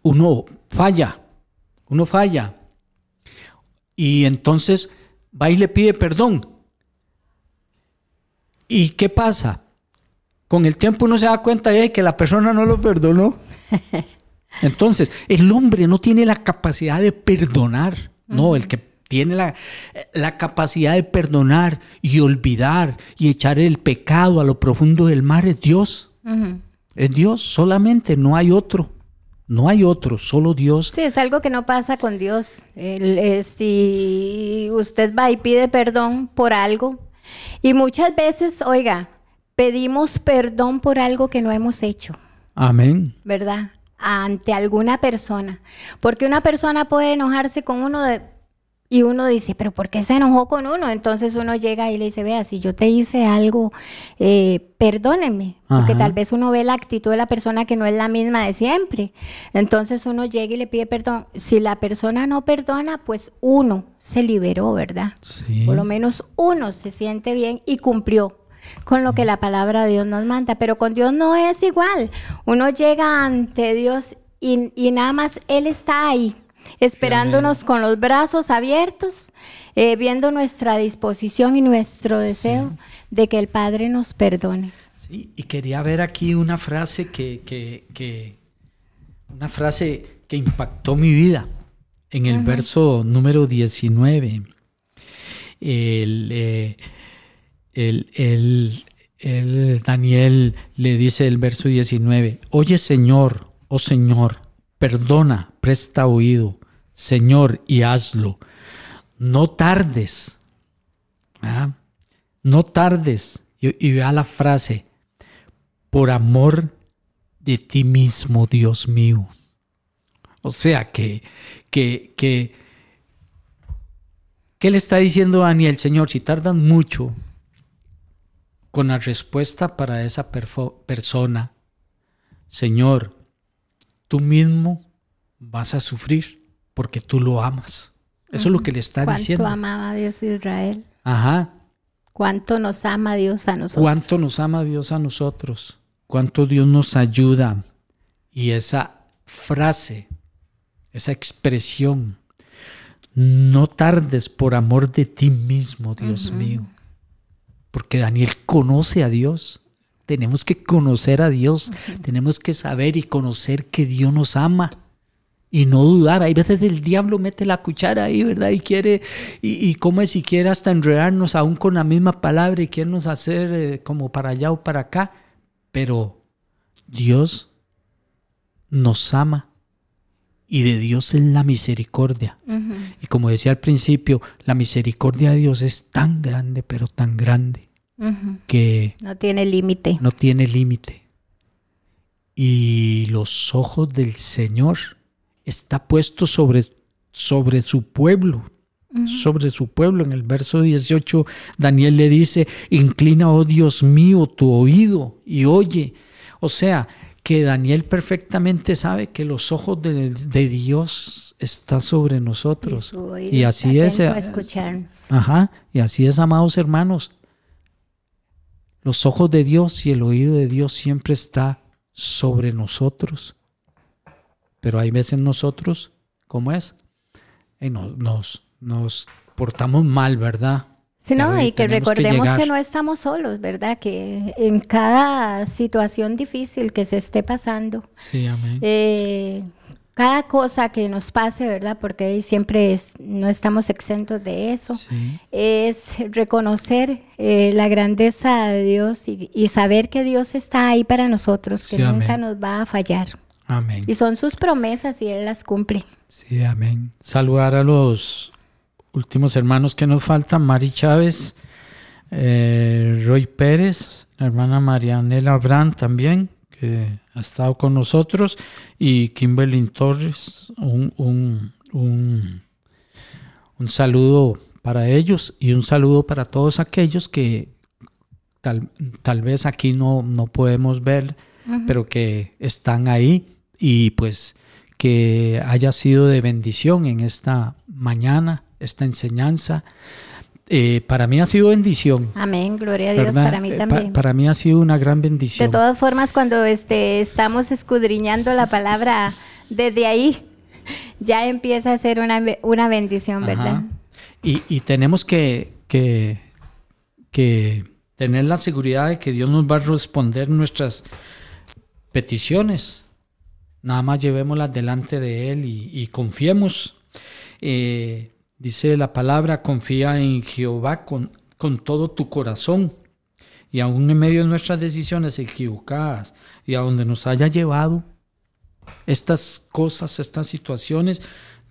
uno falla. Uno falla. Y entonces va y le pide perdón. ¿Y qué pasa? con el tiempo uno se da cuenta de que la persona no lo perdonó. Entonces, el hombre no tiene la capacidad de perdonar, no, el que tiene la, la, capacidad de perdonar y olvidar y echar el pecado a lo profundo del mar es Dios. Es Dios solamente, no hay otro. No hay otro, solo Dios. Sí, es algo que no pasa con Dios. si usted va y pide perdón por algo, y muchas veces, oiga, pedimos perdón por algo que no hemos hecho. Amén. ¿Verdad? Ante alguna persona. Porque una persona puede enojarse con uno de, y uno dice, pero ¿por qué se enojó con uno? Entonces uno llega y le dice, vea, si yo te hice algo, eh, perdóneme. Porque tal vez uno ve la actitud de la persona que no es la misma de siempre. Entonces uno llega y le pide perdón. Si la persona no perdona, pues uno se liberó, ¿verdad? Sí. Por lo menos uno se siente bien y cumplió con lo que la palabra de Dios nos manda, pero con Dios no es igual. Uno llega ante Dios y, nada más Él está ahí, esperándonos con los brazos abiertos, eh, viendo nuestra disposición y nuestro deseo de que el Padre nos perdone. Sí, y quería ver aquí una frase que, una frase que impactó mi vida en el verso número 19. El, eh, el, Daniel le dice el verso 19, oye Señor, oh Señor, perdona, presta oído, Señor, y hazlo. No tardes, ¿ah? no tardes. Y, vea la frase, por amor de ti mismo, Dios mío. O sea que, que, que, ¿qué le está diciendo Daniel? Señor, si tardan mucho, con la respuesta para esa persona, Señor, tú mismo vas a sufrir porque tú lo amas. Eso es lo que le está diciendo. ¿Cuánto amaba Dios de Israel? Ajá. ¿Cuánto nos ama Dios a nosotros? ¿Cuánto nos ama Dios a nosotros? ¿Cuánto Dios nos ayuda? Y esa frase, esa expresión, no tardes por amor de ti mismo, Dios mío porque Daniel conoce a Dios. Tenemos que conocer a Dios, tenemos que saber y conocer que Dios nos ama y no dudar. Hay veces el diablo mete la cuchara ahí, ¿verdad? Y quiere, y, y come si quiere hasta enredarnos aún con la misma palabra y quiere hacer eh, como para allá o para acá. Pero Dios nos ama y de Dios es la misericordia. Y como decía al principio, la misericordia de Dios es tan grande, pero tan grande, que no tiene límite. No tiene límite. Y los ojos del Señor está puesto sobre, sobre su pueblo, sobre su pueblo. En el verso 18, Daniel le dice, inclina, oh Dios mío, tu oído y oye. O sea, que Daniel perfectamente sabe que los ojos de, Dios están sobre nosotros. Y, así es. Eh, ajá, y así es, amados hermanos. Los ojos de Dios y el oído de Dios siempre está sobre nosotros. Pero hay veces nosotros, ¿cómo es? Eh, nos, nos portamos mal, ¿verdad? Sí, no, y que recordemos que, no estamos solos, ¿verdad? Que en cada situación difícil que se esté pasando, sí, amén. Eh, cada cosa que nos pase, ¿verdad? Porque siempre es, no estamos exentos de eso, es reconocer eh, la grandeza de Dios y, saber que Dios está ahí para nosotros, que nunca nos va a fallar. Amén. Y son sus promesas y Él las cumple. Sí, amén. Saludar a los últimos hermanos que nos faltan, Mari Chávez, eh, Roy Pérez, la hermana Marianela Brand también, que ha estado con nosotros, y Kimberly Torres, un, un, un, saludo para ellos y un saludo para todos aquellos que tal, tal vez aquí no, no podemos ver, pero que están ahí y pues que haya sido de bendición en esta mañana, esta enseñanza. Eh, para mí ha sido bendición. Amén, gloria a Dios, para mí eh, también. para mí ha sido una gran bendición. De todas formas, cuando este, estamos escudriñando la palabra desde ahí, ya empieza a ser una, una bendición, ¿verdad? Y, tenemos que, que, que tener la seguridad de que Dios nos va a responder nuestras peticiones. Nada más llevémoslas delante de Él y, confiemos. Eh, Dice la palabra, confía en Jehová con, con todo tu corazón. Y aún en medio de nuestras decisiones equivocadas y a donde nos haya llevado estas cosas, estas situaciones,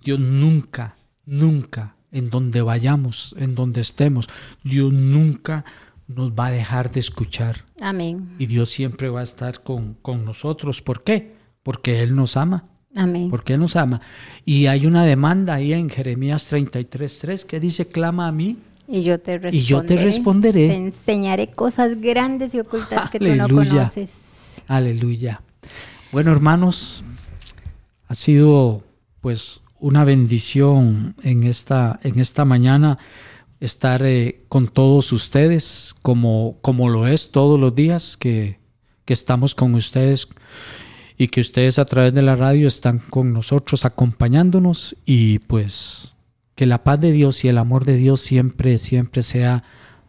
Dios nunca, nunca, en donde vayamos, en donde estemos, Dios nunca nos va a dejar de escuchar. Amén. Y Dios siempre va a estar con, con nosotros. ¿Por qué? Porque Él nos ama. Amén. Porque Él nos ama. Y hay una demanda ahí en Jeremías 33.3 que dice, clama a mí. Y yo te responderé. Y yo te responderé. Te enseñaré cosas grandes y ocultas que tú no conoces. Aleluya. Bueno, hermanos, ha sido pues una bendición en esta, en esta mañana estar eh, con todos ustedes, como, como lo es todos los días que, que estamos con ustedes y que ustedes a través de la radio están con nosotros acompañándonos y pues que la paz de Dios y el amor de Dios siempre, siempre sea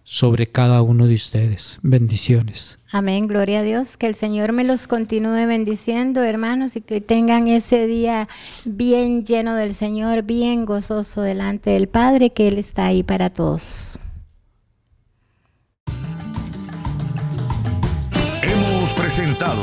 sobre cada uno de ustedes. Bendiciones. Amén, gloria a Dios. Que el Señor me los continúe bendiciendo, hermanos, y que tengan ese día bien lleno del Señor, bien gozoso delante del Padre, que Él está ahí para todos. Hemos presentado